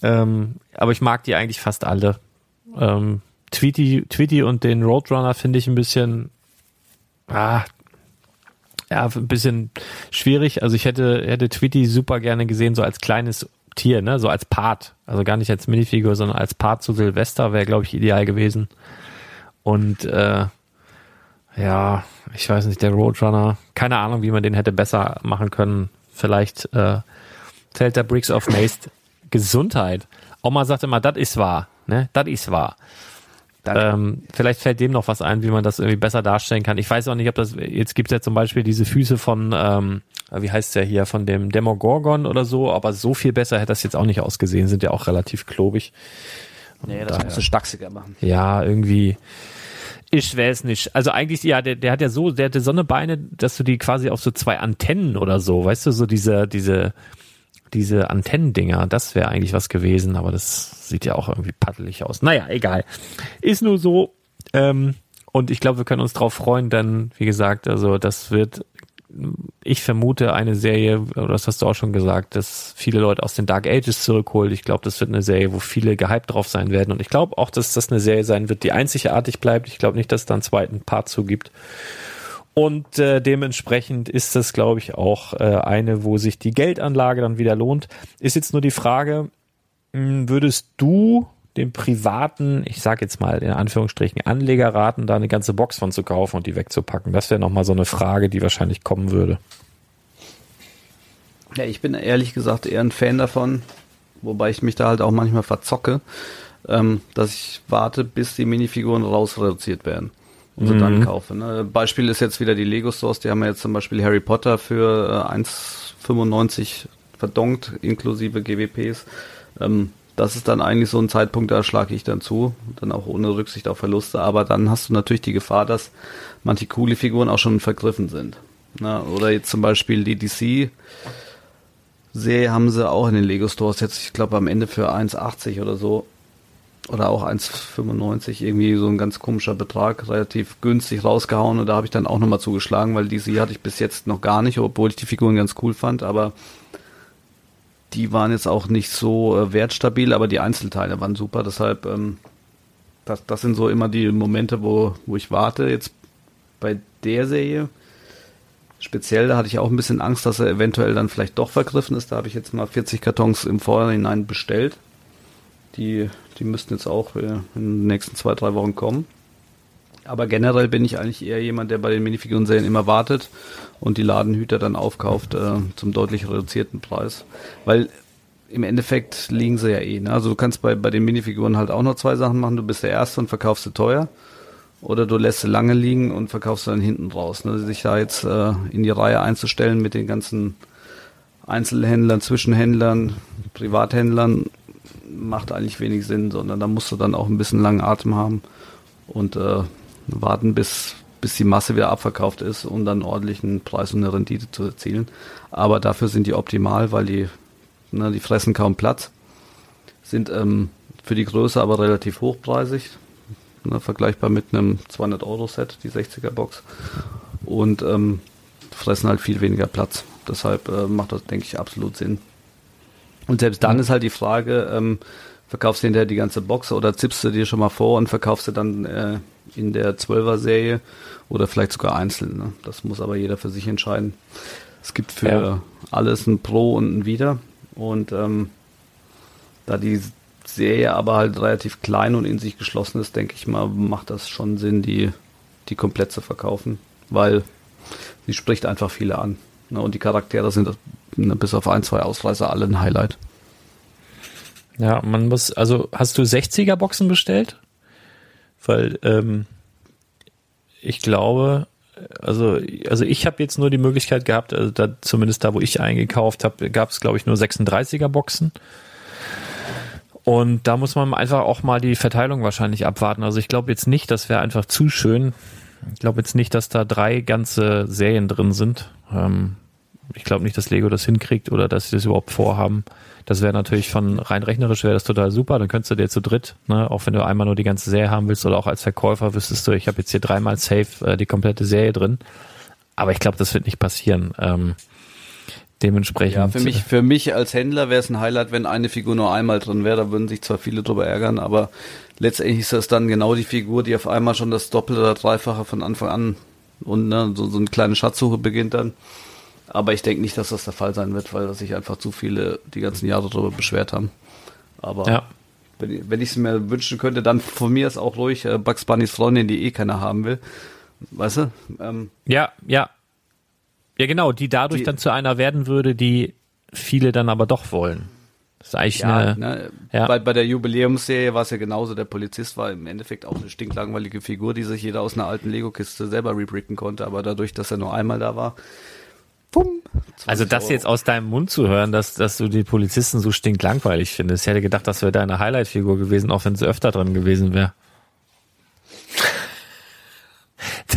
Ähm, aber ich mag die eigentlich fast alle. Ähm, Tweety, Tweety und den Roadrunner finde ich ein bisschen, ah, ja, ein bisschen schwierig. Also ich hätte, hätte Tweety super gerne gesehen, so als kleines Tier, ne, so als Part. Also gar nicht als Minifigur, sondern als Part zu Silvester wäre, glaube ich, ideal gewesen. Und, äh, ja, ich weiß nicht, der Roadrunner, keine Ahnung, wie man den hätte besser machen können. Vielleicht, äh, zählt der Bricks of Mace Gesundheit. Oma sagt immer, das ist wahr, ne, das ist wahr. Ähm, vielleicht fällt dem noch was ein, wie man das irgendwie besser darstellen kann. Ich weiß auch nicht, ob das, jetzt gibt es ja zum Beispiel diese Füße von, ähm, wie heißt der hier, von dem Demogorgon oder so, aber so viel besser hätte das jetzt auch nicht ausgesehen, sind ja auch relativ klobig. Nee, das musst du stachsiger machen. Ja, irgendwie. Ich weiß nicht. Also eigentlich, ja, der, der hat ja so, der hatte so eine Beine, dass du die quasi auf so zwei Antennen oder so, weißt du, so diese, diese, diese Antennendinger, das wäre eigentlich was gewesen, aber das sieht ja auch irgendwie paddelig aus. Naja, egal. Ist nur so. Ähm, und ich glaube, wir können uns drauf freuen, denn wie gesagt, also das wird, ich vermute, eine Serie, das hast du auch schon gesagt, dass viele Leute aus den Dark Ages zurückholt. Ich glaube, das wird eine Serie, wo viele gehypt drauf sein werden. Und ich glaube auch, dass das eine Serie sein wird, die einzigartig bleibt. Ich glaube nicht, dass es da einen zweiten Part zugibt. Und äh, dementsprechend ist das, glaube ich, auch äh, eine, wo sich die Geldanlage dann wieder lohnt. Ist jetzt nur die Frage, hm, würdest du dem privaten, ich sage jetzt mal in Anführungsstrichen, Anleger raten, da eine ganze Box von zu kaufen und die wegzupacken? Das wäre nochmal so eine Frage, die wahrscheinlich kommen würde. Ja, ich bin ehrlich gesagt eher ein Fan davon, wobei ich mich da halt auch manchmal verzocke, ähm, dass ich warte, bis die Minifiguren rausreduziert werden und sie mhm. dann kaufe. Ne? Beispiel ist jetzt wieder die Lego Stores, die haben ja jetzt zum Beispiel Harry Potter für äh, 1,95 verdonkt, inklusive GWPs. Ähm, das ist dann eigentlich so ein Zeitpunkt, da schlage ich dann zu, dann auch ohne Rücksicht auf Verluste, aber dann hast du natürlich die Gefahr, dass manche coole Figuren auch schon vergriffen sind. Na, oder jetzt zum Beispiel die DC Serie haben sie auch in den Lego Stores jetzt, ich glaube am Ende für 1,80 oder so. Oder auch 1,95, irgendwie so ein ganz komischer Betrag, relativ günstig rausgehauen. Und da habe ich dann auch nochmal zugeschlagen, weil DC hatte ich bis jetzt noch gar nicht, obwohl ich die Figuren ganz cool fand, aber die waren jetzt auch nicht so äh, wertstabil, aber die Einzelteile waren super, deshalb ähm, das, das sind so immer die Momente, wo, wo ich warte. Jetzt bei der Serie, speziell, da hatte ich auch ein bisschen Angst, dass er eventuell dann vielleicht doch vergriffen ist. Da habe ich jetzt mal 40 Kartons im Vorhinein bestellt. Die, die müssten jetzt auch äh, in den nächsten zwei, drei Wochen kommen. Aber generell bin ich eigentlich eher jemand, der bei den Minifiguren-Serien immer wartet und die Ladenhüter dann aufkauft äh, zum deutlich reduzierten Preis. Weil im Endeffekt liegen sie ja eh. Ne? Also du kannst bei, bei den Minifiguren halt auch noch zwei Sachen machen. Du bist der Erste und verkaufst sie teuer. Oder du lässt sie lange liegen und verkaufst sie dann hinten raus. Ne? Sich da jetzt äh, in die Reihe einzustellen mit den ganzen Einzelhändlern, Zwischenhändlern, Privathändlern macht eigentlich wenig Sinn, sondern da musst du dann auch ein bisschen langen Atem haben und äh, warten, bis, bis die Masse wieder abverkauft ist, um dann ordentlichen Preis und eine Rendite zu erzielen. Aber dafür sind die optimal, weil die, ne, die fressen kaum Platz, sind ähm, für die Größe aber relativ hochpreisig, ne, vergleichbar mit einem 200-Euro-Set, die 60er-Box, und ähm, fressen halt viel weniger Platz. Deshalb äh, macht das, denke ich, absolut Sinn. Und selbst dann ist halt die Frage, ähm, verkaufst du hinterher die ganze Box oder zippst du dir schon mal vor und verkaufst du dann äh, in der 12er Serie oder vielleicht sogar einzeln. Ne? Das muss aber jeder für sich entscheiden. Es gibt für ja. alles ein Pro und ein Wider. Und ähm, da die Serie aber halt relativ klein und in sich geschlossen ist, denke ich mal, macht das schon Sinn, die, die komplett zu verkaufen, weil sie spricht einfach viele an. Ne? Und die Charaktere sind ne, bis auf ein, zwei Ausreißer alle ein Highlight. Ja, man muss, also hast du 60er Boxen bestellt? Weil ähm, ich glaube, also, also ich habe jetzt nur die Möglichkeit gehabt, also da, zumindest da, wo ich eingekauft habe, gab es, glaube ich, nur 36er Boxen. Und da muss man einfach auch mal die Verteilung wahrscheinlich abwarten. Also ich glaube jetzt nicht, das wäre einfach zu schön. Ich glaube jetzt nicht, dass da drei ganze Serien drin sind. Ähm, ich glaube nicht, dass Lego das hinkriegt oder dass sie das überhaupt vorhaben. Das wäre natürlich von rein rechnerisch wäre das total super. Dann könntest du dir zu dritt, ne, auch wenn du einmal nur die ganze Serie haben willst oder auch als Verkäufer wüsstest du, ich habe jetzt hier dreimal safe äh, die komplette Serie drin. Aber ich glaube, das wird nicht passieren. Ähm, dementsprechend. Ja, für mich, für mich als Händler wäre es ein Highlight, wenn eine Figur nur einmal drin wäre. Da würden sich zwar viele drüber ärgern, aber letztendlich ist das dann genau die Figur, die auf einmal schon das Doppelte oder Dreifache von Anfang an und ne, so, so eine kleine Schatzsuche beginnt dann. Aber ich denke nicht, dass das der Fall sein wird, weil sich einfach zu viele die ganzen Jahre darüber beschwert haben. Aber ja. wenn, wenn ich es mir wünschen könnte, dann von mir ist auch ruhig äh, Bugs Bunnys Freundin, die eh keiner haben will. Weißt du? Ähm, ja, ja. Ja, genau, die dadurch Die- dann zu einer werden würde, die viele dann aber doch wollen. Das ist eigentlich ja, eine, ne, ja. Bei, bei der Jubiläumsserie war es ja genauso. Der Polizist war im Endeffekt auch eine stinklangweilige Figur, die sich jeder aus einer alten Lego-Kiste selber rebricken konnte. Aber dadurch, dass er nur einmal da war, pum, 20 Also das jetzt aus deinem Mund zu hören, dass, dass du die Polizisten so stinklangweilig findest. Ich hätte gedacht, das wäre deine Highlight-Figur gewesen, auch wenn sie öfter drin gewesen wäre.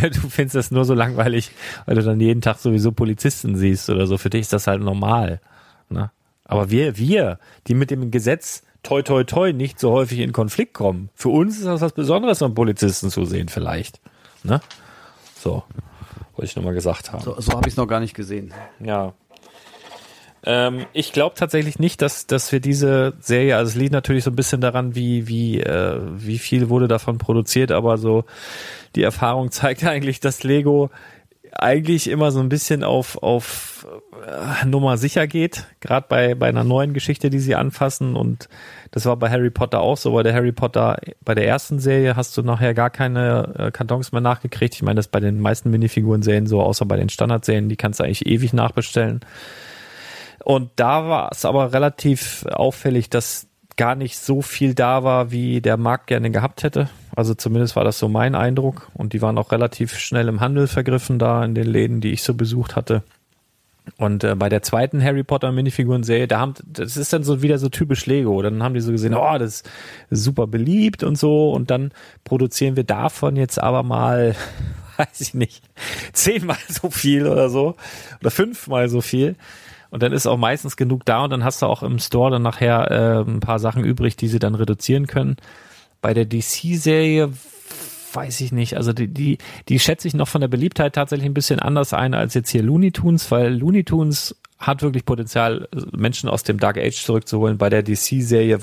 du findest das nur so langweilig, weil du dann jeden Tag sowieso Polizisten siehst oder so. Für dich ist das halt normal. Ne? Aber wir, wir, die mit dem Gesetz toi toi toi nicht so häufig in Konflikt kommen, für uns ist das was Besonderes, so einen Polizisten zu sehen vielleicht. Ne? So, wollte ich nochmal gesagt haben. So, so habe ich es noch gar nicht gesehen. Ja. Ähm, ich glaube tatsächlich nicht, dass, dass wir diese Serie, also es liegt natürlich so ein bisschen daran, wie, wie, äh, wie viel wurde davon produziert, aber so die Erfahrung zeigt eigentlich, dass Lego eigentlich immer so ein bisschen auf, auf äh, Nummer sicher geht, gerade bei, bei einer neuen Geschichte, die sie anfassen. Und das war bei Harry Potter auch so. Bei der Harry Potter, bei der ersten Serie hast du nachher gar keine äh, Kartons mehr nachgekriegt. Ich meine, das bei den meisten Minifiguren-Serien so, außer bei den Standardserien, die kannst du eigentlich ewig nachbestellen. Und da war es aber relativ auffällig, dass gar nicht so viel da war, wie der Markt gerne gehabt hätte. Also zumindest war das so mein Eindruck. Und die waren auch relativ schnell im Handel vergriffen da in den Läden, die ich so besucht hatte. Und äh, bei der zweiten Harry Potter Minifiguren-Serie, da haben, das ist dann so wieder so typisch Lego. Dann haben die so gesehen, oh, das ist super beliebt und so. Und dann produzieren wir davon jetzt aber mal, weiß ich nicht, zehnmal so viel oder so. Oder fünfmal so viel. Und dann ist auch meistens genug da und dann hast du auch im Store dann nachher äh, ein paar Sachen übrig, die sie dann reduzieren können. Bei der DC-Serie weiß ich nicht. Also die, die, die schätze ich noch von der Beliebtheit tatsächlich ein bisschen anders ein als jetzt hier Looney Tunes, weil Looney Tunes hat wirklich Potenzial, Menschen aus dem Dark Age zurückzuholen. Bei der DC-Serie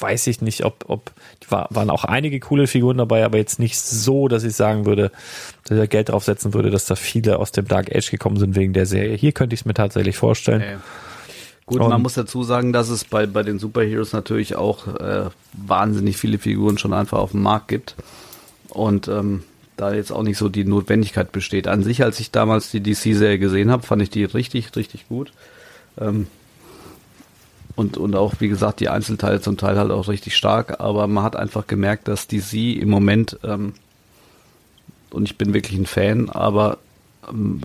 weiß ich nicht, ob, ob war, waren auch einige coole Figuren dabei, aber jetzt nicht so, dass ich sagen würde, dass ich Geld draufsetzen würde, dass da viele aus dem Dark Age gekommen sind wegen der Serie. Hier könnte ich es mir tatsächlich vorstellen. Nee. Gut, Und- man muss dazu sagen, dass es bei, bei den Superheroes natürlich auch äh, wahnsinnig viele Figuren schon einfach auf dem Markt gibt. Und ähm, da jetzt auch nicht so die Notwendigkeit besteht. An sich, als ich damals die DC-Serie gesehen habe, fand ich die richtig, richtig gut. Ähm, und, und auch, wie gesagt, die Einzelteile zum Teil halt auch richtig stark. Aber man hat einfach gemerkt, dass DC im Moment, ähm, und ich bin wirklich ein Fan, aber ähm,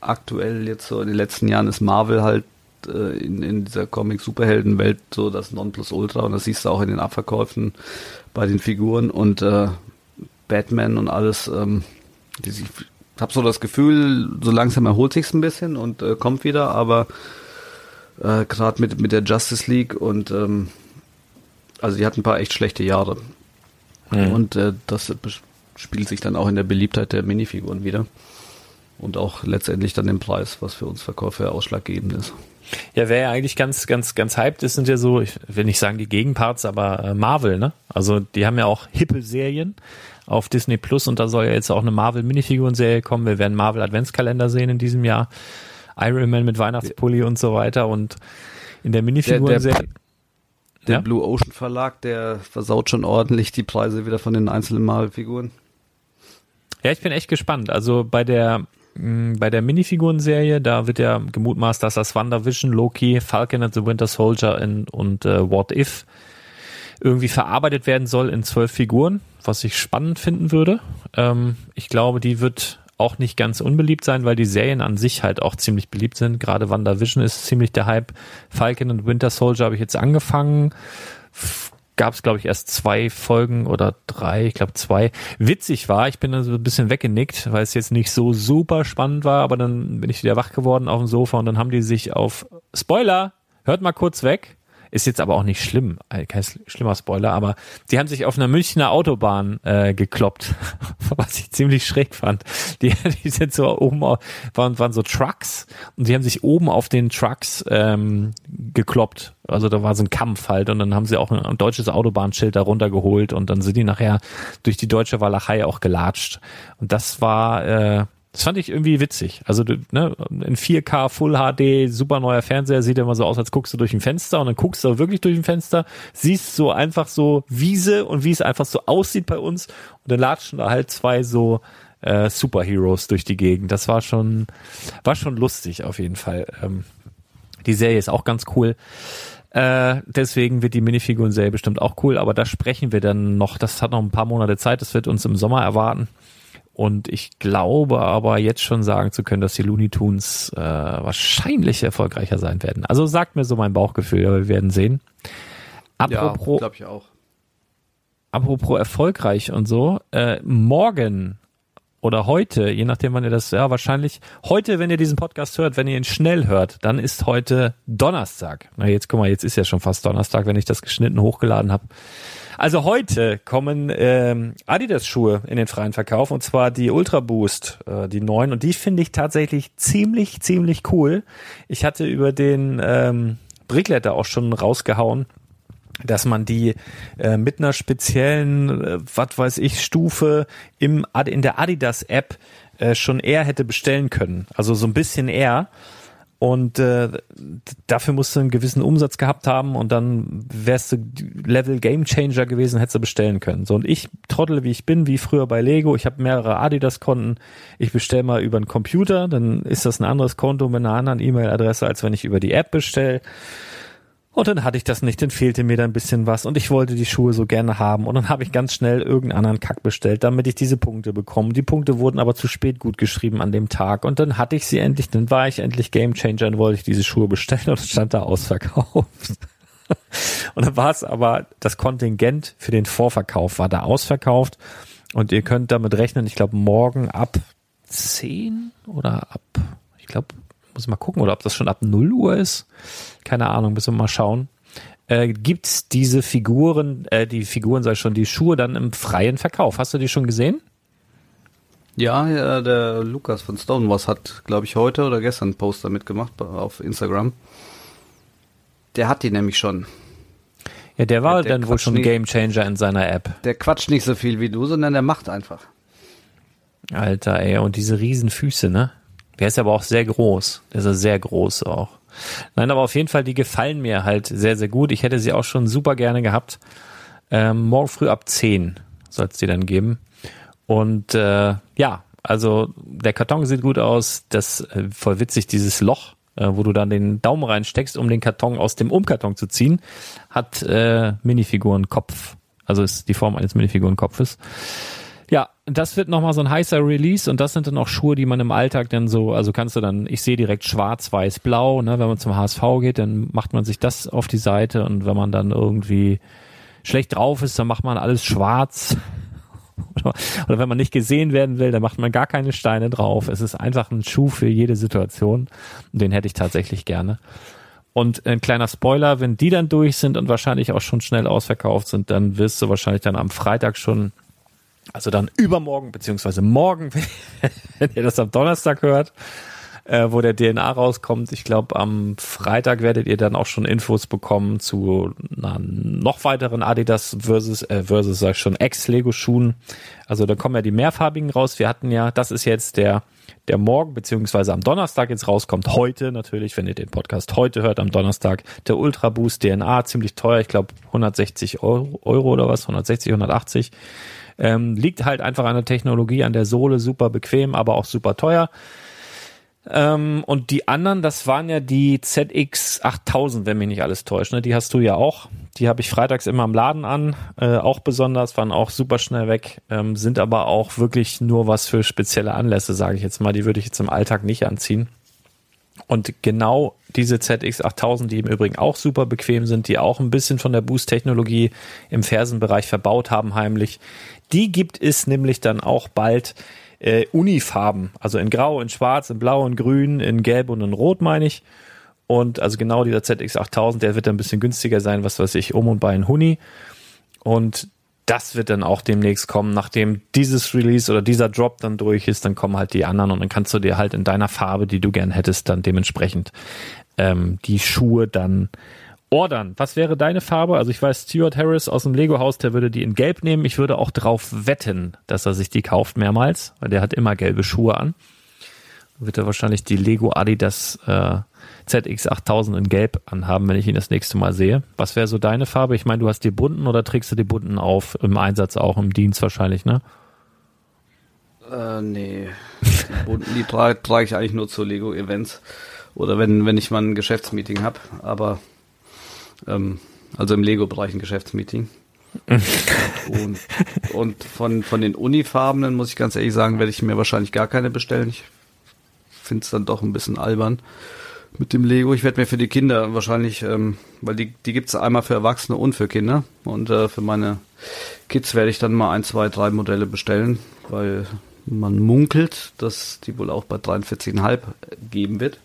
aktuell jetzt so in den letzten Jahren ist Marvel halt äh, in, in dieser Comic-Superhelden-Welt so das Nonplusultra und das siehst du auch in den Abverkäufen bei den Figuren und äh, Batman und alles. Ähm, die, ich habe so das Gefühl, so langsam erholt sich's ein bisschen und äh, kommt wieder, aber äh, gerade mit, mit der Justice League und ähm, also die hatten ein paar echt schlechte Jahre. Und äh, das spiegelt sich dann auch in der Beliebtheit der Minifiguren wieder. Und auch letztendlich dann den Preis, was für uns Verkäufer ausschlaggebend ist. Ja, wer ja eigentlich ganz, ganz, ganz hyped ist, sind ja so, ich will nicht sagen die Gegenparts, aber äh, Marvel, ne? Also die haben ja auch hippe Serien auf Disney Plus und da soll ja jetzt auch eine Marvel Minifiguren-Serie kommen. Wir werden Marvel Adventskalender sehen in diesem Jahr. Iron Man mit Weihnachtspulli und so weiter und in der Minifiguren-Serie. Der Ja? Blue Ocean Verlag, der versaut schon ordentlich die Preise wieder von den einzelnen Marvel-Figuren. Ja, ich bin echt gespannt. Also bei der bei der Minifiguren-Serie, da wird ja gemutmaßt, dass das WandaVision, Loki, Falcon and the Winter Soldier in, und äh, What If irgendwie verarbeitet werden soll in zwölf Figuren, was ich spannend finden würde. Ähm, ich glaube, die wird auch nicht ganz unbeliebt sein, weil die Serien an sich halt auch ziemlich beliebt sind. Gerade WandaVision ist ziemlich der Hype. Falcon und Winter Soldier habe ich jetzt angefangen. Gab es, glaube ich, erst zwei Folgen oder drei, ich glaube zwei. Witzig war, ich bin dann so ein bisschen weggenickt, weil es jetzt nicht so super spannend war, aber dann bin ich wieder wach geworden auf dem Sofa und dann haben die sich auf Spoiler, hört mal kurz weg, ist jetzt aber auch nicht schlimm, äh, kein schlimmer Spoiler, aber die haben sich auf einer Münchner Autobahn äh, gekloppt, was ich ziemlich schräg fand. Die, die sind so oben, waren, waren so Trucks und die haben sich oben auf den Trucks ähm, gekloppt. Also da war so ein Kampf halt und dann haben sie auch ein, ein deutsches Autobahnschild da runtergeholt und dann sind die nachher durch die deutsche Walachei auch gelatscht. Und das war äh, das fand ich irgendwie witzig. Also ne, in 4K Full HD, super neuer Fernseher, sieht immer so aus, als guckst du durch ein Fenster und dann guckst du wirklich durch ein Fenster, siehst so einfach so Wiese und wie es einfach so aussieht bei uns und dann latschen da halt zwei so äh, Superheroes durch die Gegend. Das war schon, war schon lustig auf jeden Fall. Ähm, die Serie ist auch ganz cool. Äh, deswegen wird die Minifiguren-Serie bestimmt auch cool, aber da sprechen wir dann noch. Das hat noch ein paar Monate Zeit, das wird uns im Sommer erwarten. Und ich glaube aber jetzt schon sagen zu können, dass die Looney Tunes äh, wahrscheinlich erfolgreicher sein werden. Also sagt mir so mein Bauchgefühl, aber wir werden sehen. Apropos, ja, glaube ich auch. Apropos erfolgreich und so, äh, morgen oder heute, je nachdem, wann ihr das, ja, wahrscheinlich heute, wenn ihr diesen Podcast hört, wenn ihr ihn schnell hört, dann ist heute Donnerstag. Na, jetzt guck mal, jetzt ist ja schon fast Donnerstag, wenn ich das geschnitten hochgeladen habe. Also heute kommen ähm, Adidas-Schuhe in den freien Verkauf und zwar die Ultra Boost, äh, die neuen. Und die finde ich tatsächlich ziemlich, ziemlich cool. Ich hatte über den ähm, Brickletter auch schon rausgehauen dass man die äh, mit einer speziellen, äh, was weiß ich, Stufe im in der Adidas App äh, schon eher hätte bestellen können. Also so ein bisschen eher. Und äh, dafür musst du einen gewissen Umsatz gehabt haben und dann wärst du Level Game Changer gewesen, hättest du bestellen können. So und ich trottel wie ich bin, wie früher bei Lego. Ich habe mehrere Adidas-Konten. Ich bestelle mal über einen Computer, dann ist das ein anderes Konto mit einer anderen E-Mail-Adresse, als wenn ich über die App bestelle. Und dann hatte ich das nicht, dann fehlte mir da ein bisschen was und ich wollte die Schuhe so gerne haben und dann habe ich ganz schnell irgendeinen anderen Kack bestellt, damit ich diese Punkte bekomme. Die Punkte wurden aber zu spät gut geschrieben an dem Tag und dann hatte ich sie endlich, dann war ich endlich Game Changer und wollte ich diese Schuhe bestellen und stand da ausverkauft. und dann war es aber, das Kontingent für den Vorverkauf war da ausverkauft und ihr könnt damit rechnen, ich glaube morgen ab 10 oder ab, ich glaube muss mal gucken, oder ob das schon ab 0 Uhr ist. Keine Ahnung, müssen wir mal schauen. Äh, gibt's diese Figuren, äh, die Figuren, sei schon, die Schuhe dann im freien Verkauf? Hast du die schon gesehen? Ja, ja der Lukas von Stonewalls hat, glaube ich, heute oder gestern einen Poster mitgemacht auf Instagram. Der hat die nämlich schon. Ja, der war der, der dann wohl schon Game Changer in seiner App. Der quatscht nicht so viel wie du, sondern der macht einfach. Alter, ey, und diese riesen Füße, ne? Der ist aber auch sehr groß. Der ist ja sehr groß auch. Nein, aber auf jeden Fall, die gefallen mir halt sehr, sehr gut. Ich hätte sie auch schon super gerne gehabt. Ähm, morgen früh ab 10 soll es die dann geben. Und äh, ja, also der Karton sieht gut aus. Das äh, voll witzig, dieses Loch, äh, wo du dann den Daumen reinsteckst, um den Karton aus dem Umkarton zu ziehen, hat äh, Minifigurenkopf. Also ist die Form eines Minifigurenkopfes. Ja, das wird nochmal so ein heißer Release und das sind dann auch Schuhe, die man im Alltag dann so, also kannst du dann, ich sehe direkt schwarz, weiß, blau, ne, wenn man zum HSV geht, dann macht man sich das auf die Seite und wenn man dann irgendwie schlecht drauf ist, dann macht man alles schwarz. Oder wenn man nicht gesehen werden will, dann macht man gar keine Steine drauf. Es ist einfach ein Schuh für jede Situation. Den hätte ich tatsächlich gerne. Und ein kleiner Spoiler, wenn die dann durch sind und wahrscheinlich auch schon schnell ausverkauft sind, dann wirst du wahrscheinlich dann am Freitag schon also dann übermorgen, beziehungsweise morgen, wenn ihr das am Donnerstag hört, äh, wo der DNA rauskommt. Ich glaube, am Freitag werdet ihr dann auch schon Infos bekommen zu na, noch weiteren Adidas versus, äh, versus sag ich schon, Ex-Lego-Schuhen. Also da kommen ja die mehrfarbigen raus. Wir hatten ja, das ist jetzt der, der morgen, beziehungsweise am Donnerstag jetzt rauskommt. Heute natürlich, wenn ihr den Podcast heute hört, am Donnerstag, der Ultra Boost DNA, ziemlich teuer. Ich glaube 160 Euro, Euro oder was, 160, 180 Ähm, liegt halt einfach an der Technologie, an der Sohle, super bequem, aber auch super teuer. Ähm, und die anderen, das waren ja die ZX 8000, wenn mich nicht alles täuscht. Ne? Die hast du ja auch. Die habe ich freitags immer im Laden an. Äh, auch besonders, waren auch super schnell weg, ähm, sind aber auch wirklich nur was für spezielle Anlässe, sage ich jetzt mal. Die würde ich jetzt im Alltag nicht anziehen. Und genau diese ZX 8000, die im Übrigen auch super bequem sind, die auch ein bisschen von der Boost-Technologie im Fersenbereich verbaut haben heimlich, die gibt es nämlich dann auch bald äh, Unifarben, also in Grau, in Schwarz, in Blau, in Grün, in Gelb und in Rot meine ich. Und also genau dieser ZX8000, der wird dann ein bisschen günstiger sein, was weiß ich, um und bei ein Huni. Und das wird dann auch demnächst kommen, nachdem dieses Release oder dieser Drop dann durch ist, dann kommen halt die anderen und dann kannst du dir halt in deiner Farbe, die du gern hättest, dann dementsprechend ähm, die Schuhe dann ordern. Was wäre deine Farbe? Also ich weiß, Stuart Harris aus dem Lego-Haus, der würde die in Gelb nehmen. Ich würde auch drauf wetten, dass er sich die kauft mehrmals, weil der hat immer gelbe Schuhe an. Wird er wahrscheinlich die Lego Adidas äh, ZX8000 in Gelb anhaben, wenn ich ihn das nächste Mal sehe. Was wäre so deine Farbe? Ich meine, du hast die bunten oder trägst du die bunten auf im Einsatz auch im Dienst wahrscheinlich, ne? Äh, nee. Die bunten, die trage, trage ich eigentlich nur zu Lego-Events oder wenn, wenn ich mal ein Geschäftsmeeting habe. Aber ähm, also im Lego-Bereich ein Geschäftsmeeting. und und von, von den Unifarbenen, muss ich ganz ehrlich sagen, werde ich mir wahrscheinlich gar keine bestellen. Ich finde es dann doch ein bisschen albern mit dem Lego. Ich werde mir für die Kinder wahrscheinlich, ähm, weil die, die gibt es einmal für Erwachsene und für Kinder. Und äh, für meine Kids werde ich dann mal ein, zwei, drei Modelle bestellen, weil man munkelt, dass die wohl auch bei 43,5 geben wird.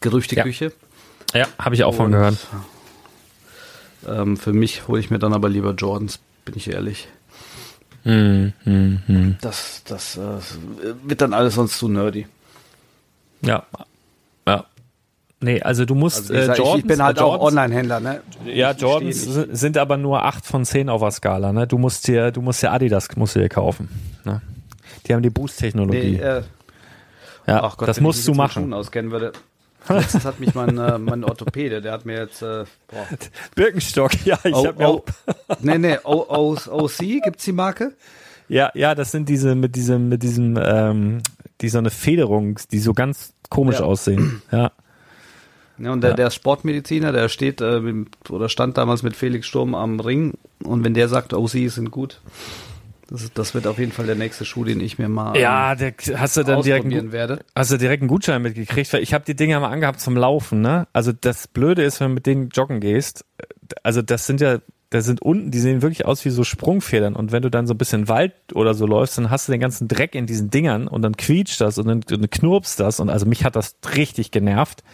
Gerüchteküche. Ja. Ja, habe ich auch von gehört. Ähm, für mich hole ich mir dann aber lieber Jordans, bin ich ehrlich. Hm, hm, hm. Das, das äh, wird dann alles sonst zu nerdy. Ja. Ja. Nee, also du musst also ich, sag, Jordans, ich, bin halt äh, auch Online-Händler, ne? Ja, Jordans sind aber nur 8 von 10 auf der Skala, ne? Du musst dir, du musst dir Adidas musst du dir kaufen. Ne? Die haben die Boost-Technologie. Nee, äh, ja, Gott, das musst du machen. Auskennen würde. Letztens hat mich mein, äh, mein Orthopäde, der hat mir jetzt äh, boah. Birkenstock, ja, ich oh, habe mir oh, auch. nee, nee, o, o, OC, gibt's die Marke? Ja, ja, das sind diese mit diesem, mit diesem, ähm, die so eine Federung, die so ganz komisch ja. aussehen. Ja. Ja, und der, ja. der Sportmediziner, der steht äh, oder stand damals mit Felix Sturm am Ring und wenn der sagt, OC sind gut, das, das wird auf jeden Fall der nächste Schuh, den ich mir mal ja, der, hast du dann direkt einen, werde. Hast du direkt einen Gutschein mitgekriegt? Weil ich habe die Dinger mal angehabt zum Laufen. Ne? Also das Blöde ist, wenn du mit denen joggen gehst, also das sind ja, da sind unten, die sehen wirklich aus wie so Sprungfedern. Und wenn du dann so ein bisschen Wald oder so läufst, dann hast du den ganzen Dreck in diesen Dingern und dann quietscht das und dann, dann knurpst das. Und also mich hat das richtig genervt.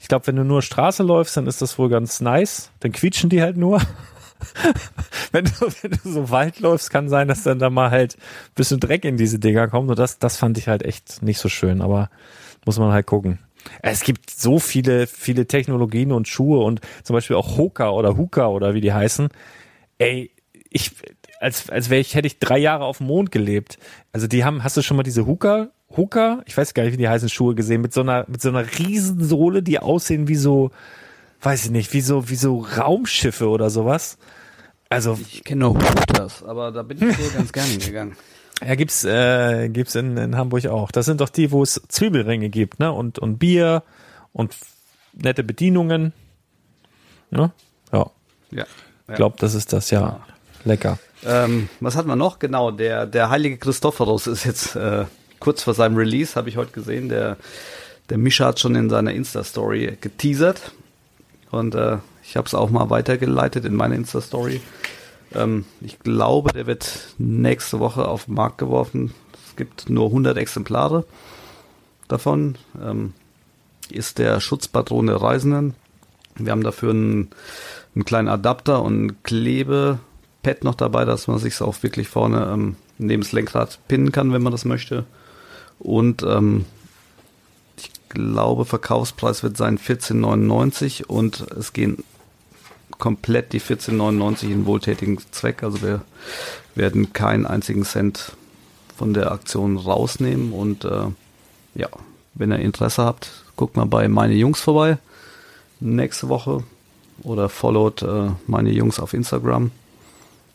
Ich glaube, wenn du nur Straße läufst, dann ist das wohl ganz nice. Dann quietschen die halt nur. wenn, du, wenn du so Wald läufst, kann sein, dass dann da mal halt ein bisschen Dreck in diese Dinger kommt. Und das, das fand ich halt echt nicht so schön, aber muss man halt gucken. Es gibt so viele, viele Technologien und Schuhe und zum Beispiel auch Hoka oder Huka oder wie die heißen. Ey, ich, als, als wäre ich, hätte ich drei Jahre auf dem Mond gelebt. Also die haben, hast du schon mal diese Huka, Huka, ich weiß gar nicht, wie die heißen Schuhe gesehen, mit so einer, mit so einer Riesensohle, die aussehen wie so, weiß ich nicht, wie so, wie so Raumschiffe oder sowas. Also ich kenne nur das, aber da bin ich so ganz gerne gegangen. Ja, gibt's äh, gibt's in, in Hamburg auch. Das sind doch die, wo es Zwiebelringe gibt, ne? Und und Bier und nette Bedienungen. Ne? Ja. Ja. Ich glaube, das ist das ja. ja. Lecker. Ähm, was hat man noch? Genau, der der heilige Christophorus ist jetzt äh, kurz vor seinem Release, habe ich heute gesehen. Der der Mischa hat schon in seiner Insta Story geteasert und äh, ich habe es auch mal weitergeleitet in meine Insta-Story. Ähm, ich glaube, der wird nächste Woche auf den Markt geworfen. Es gibt nur 100 Exemplare davon. Ähm, ist der Schutzpatron der Reisenden. Wir haben dafür einen, einen kleinen Adapter und ein Klebepad noch dabei, dass man sich auch wirklich vorne ähm, neben das Lenkrad pinnen kann, wenn man das möchte. Und ähm, ich glaube, Verkaufspreis wird sein 14,99 und es gehen komplett die 14,99 in wohltätigen Zweck. Also wir werden keinen einzigen Cent von der Aktion rausnehmen. Und äh, ja, wenn ihr Interesse habt, guckt mal bei meine Jungs vorbei nächste Woche oder followt äh, meine Jungs auf Instagram.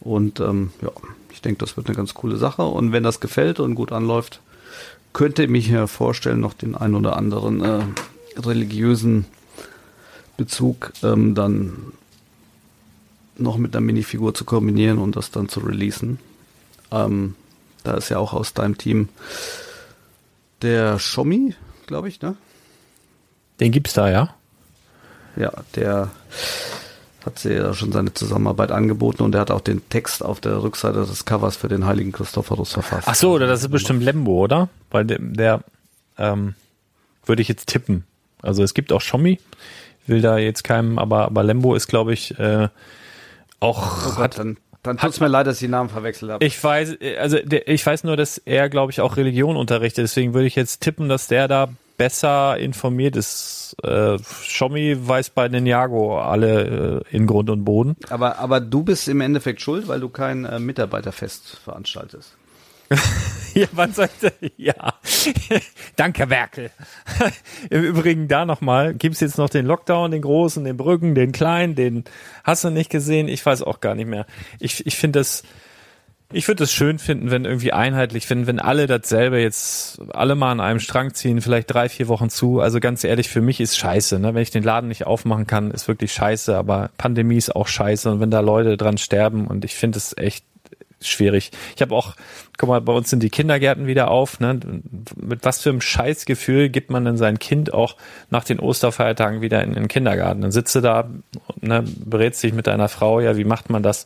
Und ähm, ja, ich denke, das wird eine ganz coole Sache. Und wenn das gefällt und gut anläuft, könnte ich mir vorstellen, noch den ein oder anderen äh, religiösen Bezug ähm, dann noch mit einer Minifigur zu kombinieren und das dann zu releasen. Ähm, da ist ja auch aus deinem Team der Shomi, glaube ich, ne? Den gibt's da, ja? Ja, der hat sie ja schon seine Zusammenarbeit angeboten und er hat auch den Text auf der Rückseite des Covers für den heiligen Christophorus verfasst. Ach so, oder das ist bestimmt Lembo, oder? Weil der, der ähm, würde ich jetzt tippen. Also es gibt auch Shomi, will da jetzt keinem, aber, aber Lembo ist, glaube ich, äh, auch oh Gott, hat, dann, dann tut's mir leid, dass ich die Namen verwechselt habe. Ich weiß, also der, ich weiß nur, dass er, glaube ich, auch Religion unterrichtet. Deswegen würde ich jetzt tippen, dass der da besser informiert ist. Äh, Schommi weiß bei Ninjago alle äh, in Grund und Boden. Aber, aber du bist im Endeffekt schuld, weil du kein äh, Mitarbeiterfest veranstaltest. ja, man sollte, ja. Danke, Werkel. Im Übrigen da nochmal, gibt's jetzt noch den Lockdown, den großen, den Brücken, den kleinen, den hast du nicht gesehen? Ich weiß auch gar nicht mehr. Ich, ich finde das, ich würde es schön finden, wenn irgendwie einheitlich finden, wenn alle dasselbe jetzt alle mal an einem Strang ziehen, vielleicht drei, vier Wochen zu. Also ganz ehrlich, für mich ist scheiße. Ne? Wenn ich den Laden nicht aufmachen kann, ist wirklich scheiße. Aber Pandemie ist auch scheiße. Und wenn da Leute dran sterben und ich finde es echt schwierig. Ich habe auch, guck mal, bei uns sind die Kindergärten wieder auf. Ne? Mit was für einem Scheißgefühl gibt man denn sein Kind auch nach den Osterfeiertagen wieder in den Kindergarten? Dann sitze da, ne, berät sich mit deiner Frau, ja, wie macht man das?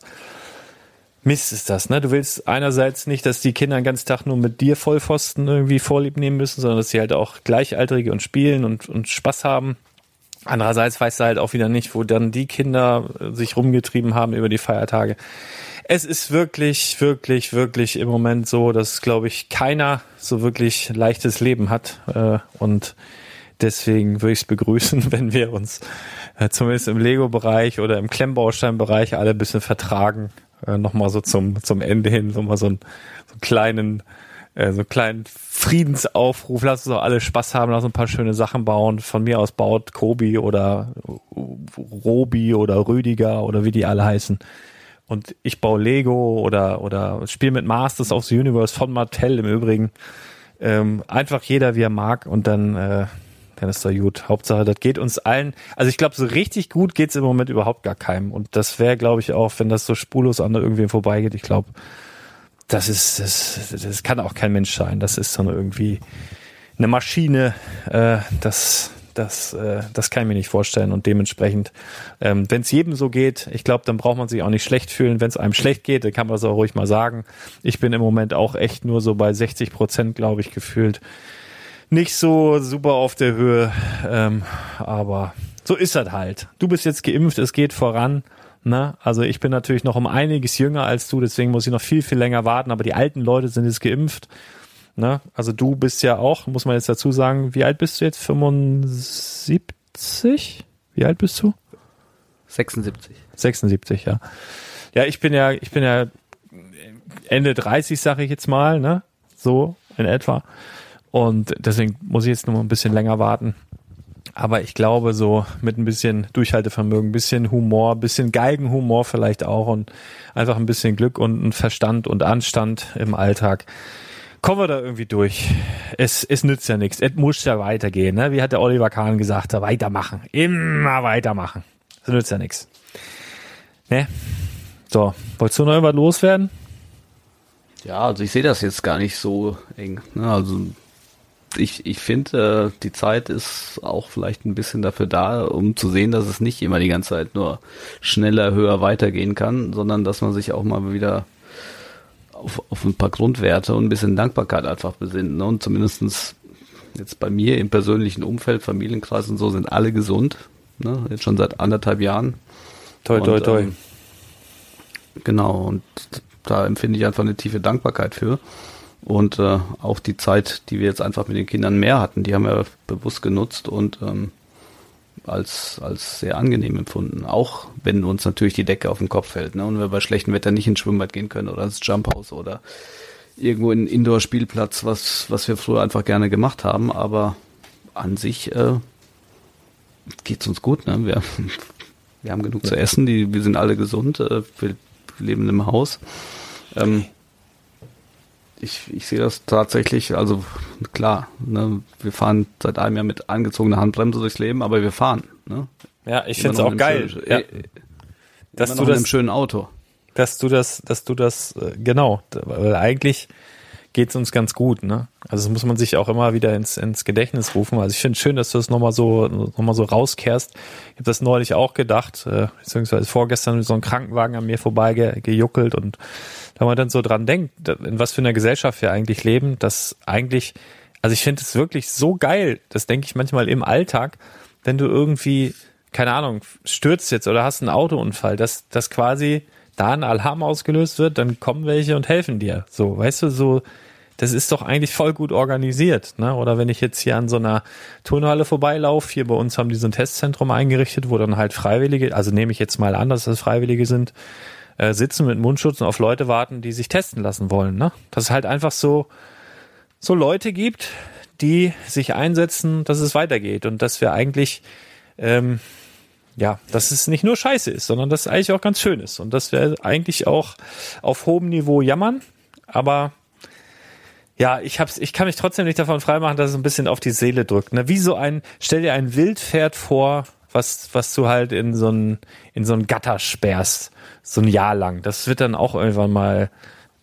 Mist ist das, ne? Du willst einerseits nicht, dass die Kinder den ganzen Tag nur mit dir Vollpfosten irgendwie vorlieb nehmen müssen, sondern dass sie halt auch Gleichaltrige und spielen und, und Spaß haben. Andererseits weißt du halt auch wieder nicht, wo dann die Kinder sich rumgetrieben haben über die Feiertage. Es ist wirklich, wirklich, wirklich im Moment so, dass, glaube ich, keiner so wirklich leichtes Leben hat. Äh, und deswegen würde ich es begrüßen, wenn wir uns äh, zumindest im Lego-Bereich oder im Klemmbaustein-Bereich alle ein bisschen vertragen äh, nochmal so zum, zum Ende hin, so mal so, ein, so einen kleinen, äh, so einen kleinen Friedensaufruf, lass uns doch alle Spaß haben, lass uns ein paar schöne Sachen bauen. Von mir aus baut Kobi oder Robi oder Rüdiger oder wie die alle heißen. Und ich baue Lego oder, oder spiele mit Masters of the Universe von Mattel im Übrigen. Ähm, einfach jeder, wie er mag und dann äh, dann ist doch gut. Hauptsache, das geht uns allen. Also ich glaube, so richtig gut geht's im Moment überhaupt gar keinem. Und das wäre, glaube ich, auch, wenn das so spurlos an irgendwem vorbeigeht, ich glaube, das ist, das, das kann auch kein Mensch sein. Das ist dann irgendwie eine Maschine. Äh, das, das, äh, das kann ich mir nicht vorstellen. Und dementsprechend, ähm, wenn es jedem so geht, ich glaube, dann braucht man sich auch nicht schlecht fühlen. Wenn es einem schlecht geht, dann kann man das auch ruhig mal sagen. Ich bin im Moment auch echt nur so bei 60 Prozent, glaube ich, gefühlt nicht so super auf der Höhe, ähm, aber so ist das halt. Du bist jetzt geimpft, es geht voran. Ne? Also ich bin natürlich noch um einiges jünger als du, deswegen muss ich noch viel, viel länger warten, aber die alten Leute sind jetzt geimpft. Ne? Also du bist ja auch, muss man jetzt dazu sagen, wie alt bist du jetzt? 75? Wie alt bist du? 76. 76, ja. Ja, ich bin ja, ich bin ja Ende 30, sage ich jetzt mal, ne? So in etwa. Und deswegen muss ich jetzt nur ein bisschen länger warten. Aber ich glaube, so mit ein bisschen Durchhaltevermögen, ein bisschen Humor, ein bisschen Geigenhumor vielleicht auch und einfach ein bisschen Glück und ein Verstand und Anstand im Alltag kommen wir da irgendwie durch. Es, es nützt ja nichts. Es muss ja weitergehen. Ne? Wie hat der Oliver Kahn gesagt? Weitermachen. Immer weitermachen. Das nützt ja nichts. Ne? So, wolltest du noch irgendwas loswerden? Ja, also ich sehe das jetzt gar nicht so eng. Ne? Also ich, ich finde, äh, die Zeit ist auch vielleicht ein bisschen dafür da, um zu sehen, dass es nicht immer die ganze Zeit nur schneller, höher weitergehen kann, sondern dass man sich auch mal wieder auf, auf ein paar Grundwerte und ein bisschen Dankbarkeit einfach besinnt. Ne? Und zumindestens jetzt bei mir im persönlichen Umfeld, Familienkreis und so, sind alle gesund. Ne? Jetzt schon seit anderthalb Jahren. Toi, toi, toi. Ähm, genau, und da empfinde ich einfach eine tiefe Dankbarkeit für. Und äh, auch die Zeit, die wir jetzt einfach mit den Kindern mehr hatten, die haben wir bewusst genutzt und ähm, als, als sehr angenehm empfunden. Auch wenn uns natürlich die Decke auf den Kopf fällt ne? und wir bei schlechtem Wetter nicht ins Schwimmbad gehen können oder ins Jumphouse oder irgendwo in Indoor-Spielplatz, was, was wir früher einfach gerne gemacht haben. Aber an sich äh, geht's uns gut. Ne? Wir, wir haben genug zu essen, die, wir sind alle gesund. Äh, wir leben einem Haus. Ähm, ich, ich sehe das tatsächlich, also klar, ne, wir fahren seit einem Jahr mit angezogener Handbremse durchs Leben, aber wir fahren. Ne? Ja, ich finde es auch geil. Schönen, ja. äh, dass du das, einem schönen Auto. dass du das, dass du das, äh, genau, weil eigentlich geht's uns ganz gut, ne? Also das muss man sich auch immer wieder ins, ins Gedächtnis rufen. Also ich finde schön, dass du das nochmal so, nochmal so rauskehrst. Ich habe das neulich auch gedacht, äh, beziehungsweise vorgestern so einem Krankenwagen an mir vorbei ge, gejuckelt und wenn man dann so dran denkt, in was für einer Gesellschaft wir eigentlich leben, dass eigentlich, also ich finde es wirklich so geil, das denke ich manchmal im Alltag, wenn du irgendwie, keine Ahnung, stürzt jetzt oder hast einen Autounfall, dass, dass quasi da ein Alarm ausgelöst wird, dann kommen welche und helfen dir. So, weißt du, so, das ist doch eigentlich voll gut organisiert, ne? Oder wenn ich jetzt hier an so einer Turnhalle vorbeilaufe, hier bei uns haben die so ein Testzentrum eingerichtet, wo dann halt Freiwillige, also nehme ich jetzt mal an, dass das Freiwillige sind, äh, sitzen mit Mundschutz und auf Leute warten, die sich testen lassen wollen, ne? Dass es halt einfach so, so Leute gibt, die sich einsetzen, dass es weitergeht und dass wir eigentlich, ähm, ja, dass es nicht nur scheiße ist, sondern dass es eigentlich auch ganz schön ist und dass wir eigentlich auch auf hohem Niveau jammern, aber ja, ich hab's, ich kann mich trotzdem nicht davon freimachen, dass es ein bisschen auf die Seele drückt. Ne? Wie so ein, stell dir ein Wildpferd vor, was, was du halt in so ein, in so ein Gatter sperrst, so ein Jahr lang. Das wird dann auch irgendwann mal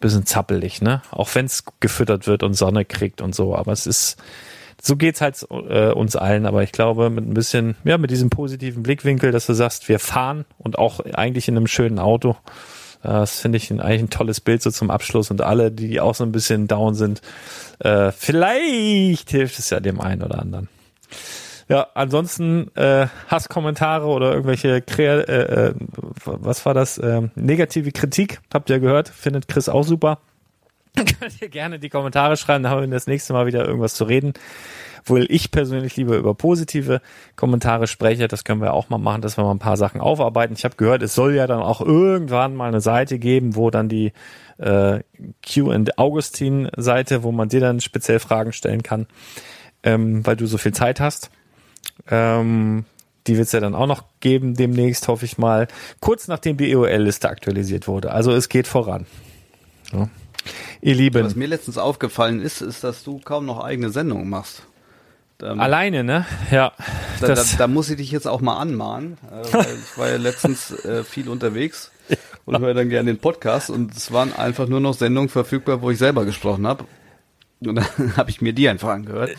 bisschen zappelig, ne? Auch wenn es gefüttert wird und Sonne kriegt und so. Aber es ist, so geht's halt äh, uns allen. Aber ich glaube, mit ein bisschen, ja, mit diesem positiven Blickwinkel, dass du sagst, wir fahren und auch eigentlich in einem schönen Auto. Das finde ich eigentlich ein tolles Bild so zum Abschluss und alle, die auch so ein bisschen down sind, äh, vielleicht hilft es ja dem einen oder anderen. Ja, ansonsten äh, Hasskommentare oder irgendwelche Krea äh, äh, was war das? Äh, negative Kritik, habt ihr gehört, findet Chris auch super. Könnt ihr gerne die Kommentare schreiben, da haben wir das nächste Mal wieder irgendwas zu reden. Wohl ich persönlich lieber über positive Kommentare spreche, das können wir auch mal machen, dass wir mal ein paar Sachen aufarbeiten. Ich habe gehört, es soll ja dann auch irgendwann mal eine Seite geben, wo dann die äh, Q Augustin Seite, wo man dir dann speziell Fragen stellen kann, ähm, weil du so viel Zeit hast. Ähm, die wird es ja dann auch noch geben demnächst, hoffe ich mal, kurz nachdem die EOL-Liste aktualisiert wurde. Also es geht voran. Ja. Ihr Lieben. Was mir letztens aufgefallen ist, ist, dass du kaum noch eigene Sendungen machst. Da, Alleine, ne? Ja. da, da, da muss ich dich jetzt auch mal anmahnen, äh, weil ich war ja letztens äh, viel unterwegs und höre dann gerne den Podcast und es waren einfach nur noch Sendungen verfügbar, wo ich selber gesprochen habe. Und dann habe ich mir die einfach angehört.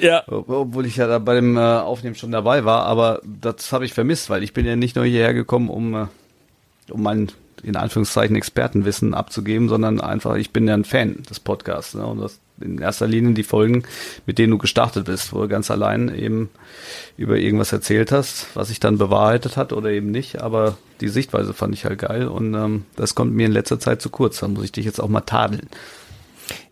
ja. Obwohl ich ja da bei dem äh, Aufnehmen schon dabei war, aber das habe ich vermisst, weil ich bin ja nicht nur hierher gekommen, um, äh, um mein in Anführungszeichen Expertenwissen abzugeben, sondern einfach, ich bin ja ein Fan des Podcasts. Ne? Und das in erster Linie die Folgen, mit denen du gestartet bist, wo du ganz allein eben über irgendwas erzählt hast, was sich dann bewahrheitet hat oder eben nicht. Aber die Sichtweise fand ich halt geil und ähm, das kommt mir in letzter Zeit zu kurz. Da muss ich dich jetzt auch mal tadeln.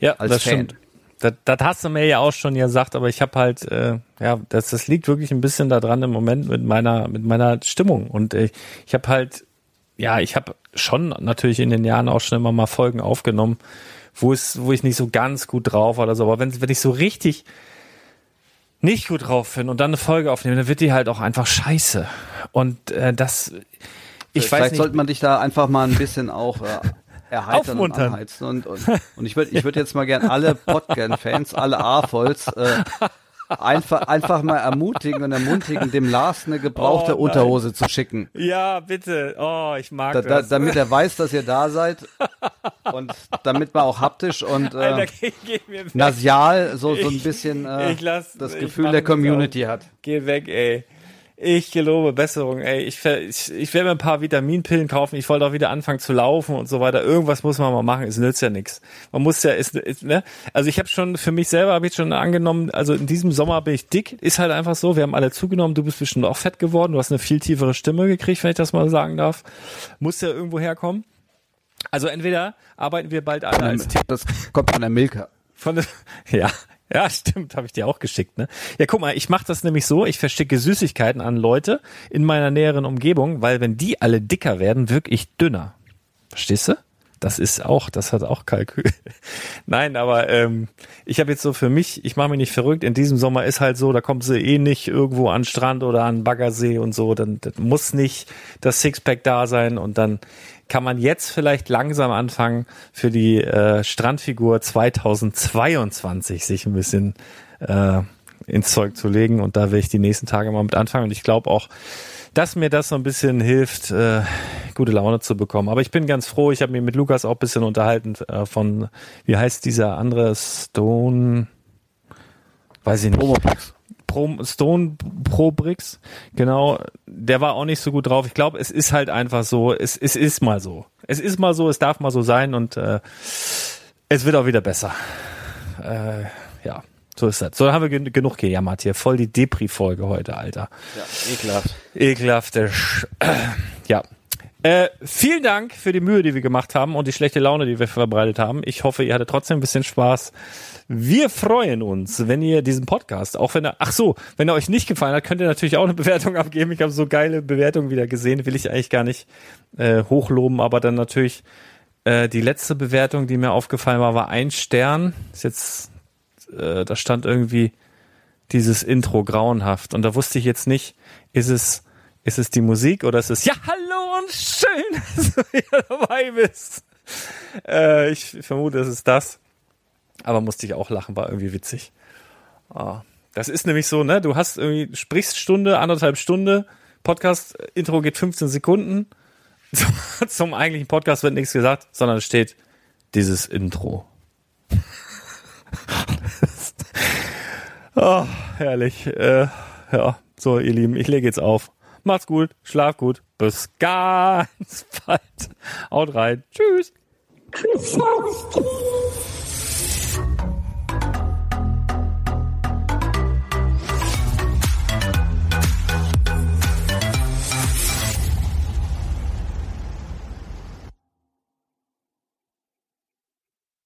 Ja, als das Fan. stimmt. Das, das hast du mir ja auch schon gesagt, aber ich habe halt, äh, ja, das, das liegt wirklich ein bisschen daran im Moment mit meiner, mit meiner Stimmung. Und äh, ich habe halt, ja, ich habe schon natürlich in den Jahren auch schon immer mal Folgen aufgenommen, wo es, wo ich nicht so ganz gut drauf war oder so. Aber wenn, wenn ich so richtig nicht gut drauf bin und dann eine Folge aufnehme, dann wird die halt auch einfach scheiße. Und äh, das, ich weiß Vielleicht nicht. sollte man dich da einfach mal ein bisschen auch äh, erheitern und anheizen. Und, und, und ich würde ich würd jetzt mal gern alle Podcan-Fans, alle A-Volls, äh, einfach, einfach mal ermutigen und ermutigen, dem Lars eine gebrauchte Oh. Unterhose zu schicken. ja, bitte. Oh, ich mag Da, da, das. damit er weiß, dass ihr da seid und damit man auch haptisch und Alter, äh, geh, geh nasial so, so ein bisschen äh, lass- das Gefühl der Community hat. Geh weg, ey. Ich gelobe Besserung, ey. Ich, ich, ich werde mir ein paar Vitaminpillen kaufen. Ich wollte auch wieder anfangen zu laufen und so weiter. Irgendwas muss man mal machen. Es nützt ja nichts. Man muss ja, ist, ist, ne? Also ich habe schon für mich selber habe ich schon angenommen. Also in diesem Sommer bin ich dick. Ist halt einfach so. Wir haben alle zugenommen. Du bist bestimmt auch fett geworden. Du hast eine viel tiefere Stimme gekriegt, wenn ich das mal sagen darf. Muss ja irgendwo herkommen. Also entweder arbeiten wir bald alle als Team. Das kommt von der Milka. Von ja, ja, stimmt, habe ich dir auch geschickt, ne? Ja, guck mal, ich mache das nämlich so, ich verschicke Süßigkeiten an Leute in meiner näheren Umgebung, weil wenn die alle dicker werden, wirke ich dünner. Verstehst du? Das ist auch, das hat auch Kalkül. Nein, aber ähm, ich habe jetzt so für mich, ich mache mich nicht verrückt. In diesem Sommer ist halt so, da kommt sie eh nicht irgendwo an Strand oder an Baggersee und so. Dann muss nicht das Sixpack da sein und dann kann man jetzt vielleicht langsam anfangen für die äh, Strandfigur 2022 sich ein bisschen äh, ins Zeug zu legen und da will ich die nächsten Tage mal mit anfangen und ich glaube auch, dass mir das so ein bisschen hilft, äh, gute Laune zu bekommen. Aber ich bin ganz froh, ich habe mich mit Lukas auch ein bisschen unterhalten äh, von, wie heißt dieser andere Stone, weiß ich nicht. Promobrix. Pro, Stone Pro Bricks, genau, der war auch nicht so gut drauf. Ich glaube, es ist halt einfach so, es, es ist mal so. Es ist mal so, es darf mal so sein und äh, es wird auch wieder besser. Äh, ja, so ist das. So haben wir gen genug gejammert hier. Voll die Depri-Folge heute, Alter. Ja, ekelhaft. Ekelhafte Sch Ja. Äh, vielen Dank für die Mühe, die wir gemacht haben und die schlechte Laune, die wir verbreitet haben. Ich hoffe, ihr hattet trotzdem ein bisschen Spaß. Wir freuen uns, wenn ihr diesen Podcast, auch wenn er, ach so, wenn er euch nicht gefallen hat, könnt ihr natürlich auch eine Bewertung abgeben. Ich habe so geile Bewertungen wieder gesehen, will ich eigentlich gar nicht äh, hochloben, aber dann natürlich äh, die letzte Bewertung, die mir aufgefallen war, war ein Stern. Ist jetzt, äh, da stand irgendwie dieses Intro grauenhaft und da wusste ich jetzt nicht, ist es ist es die Musik oder ist es ja hallo und schön, dass du wieder dabei bist. Äh, ich vermute, es ist das. Aber musste ich auch lachen, war irgendwie witzig. Ah, das ist nämlich so, ne? Du hast irgendwie, sprichst Stunde, anderthalb Stunde, Podcast-Intro geht 15 Sekunden. Zum eigentlichen Podcast wird nichts gesagt, sondern steht dieses Intro. oh, herrlich. Äh, ja, so, ihr Lieben, ich lege jetzt auf. Macht's gut, schlaf gut. Bis ganz bald. Haut rein. Tschüss. Tschüss.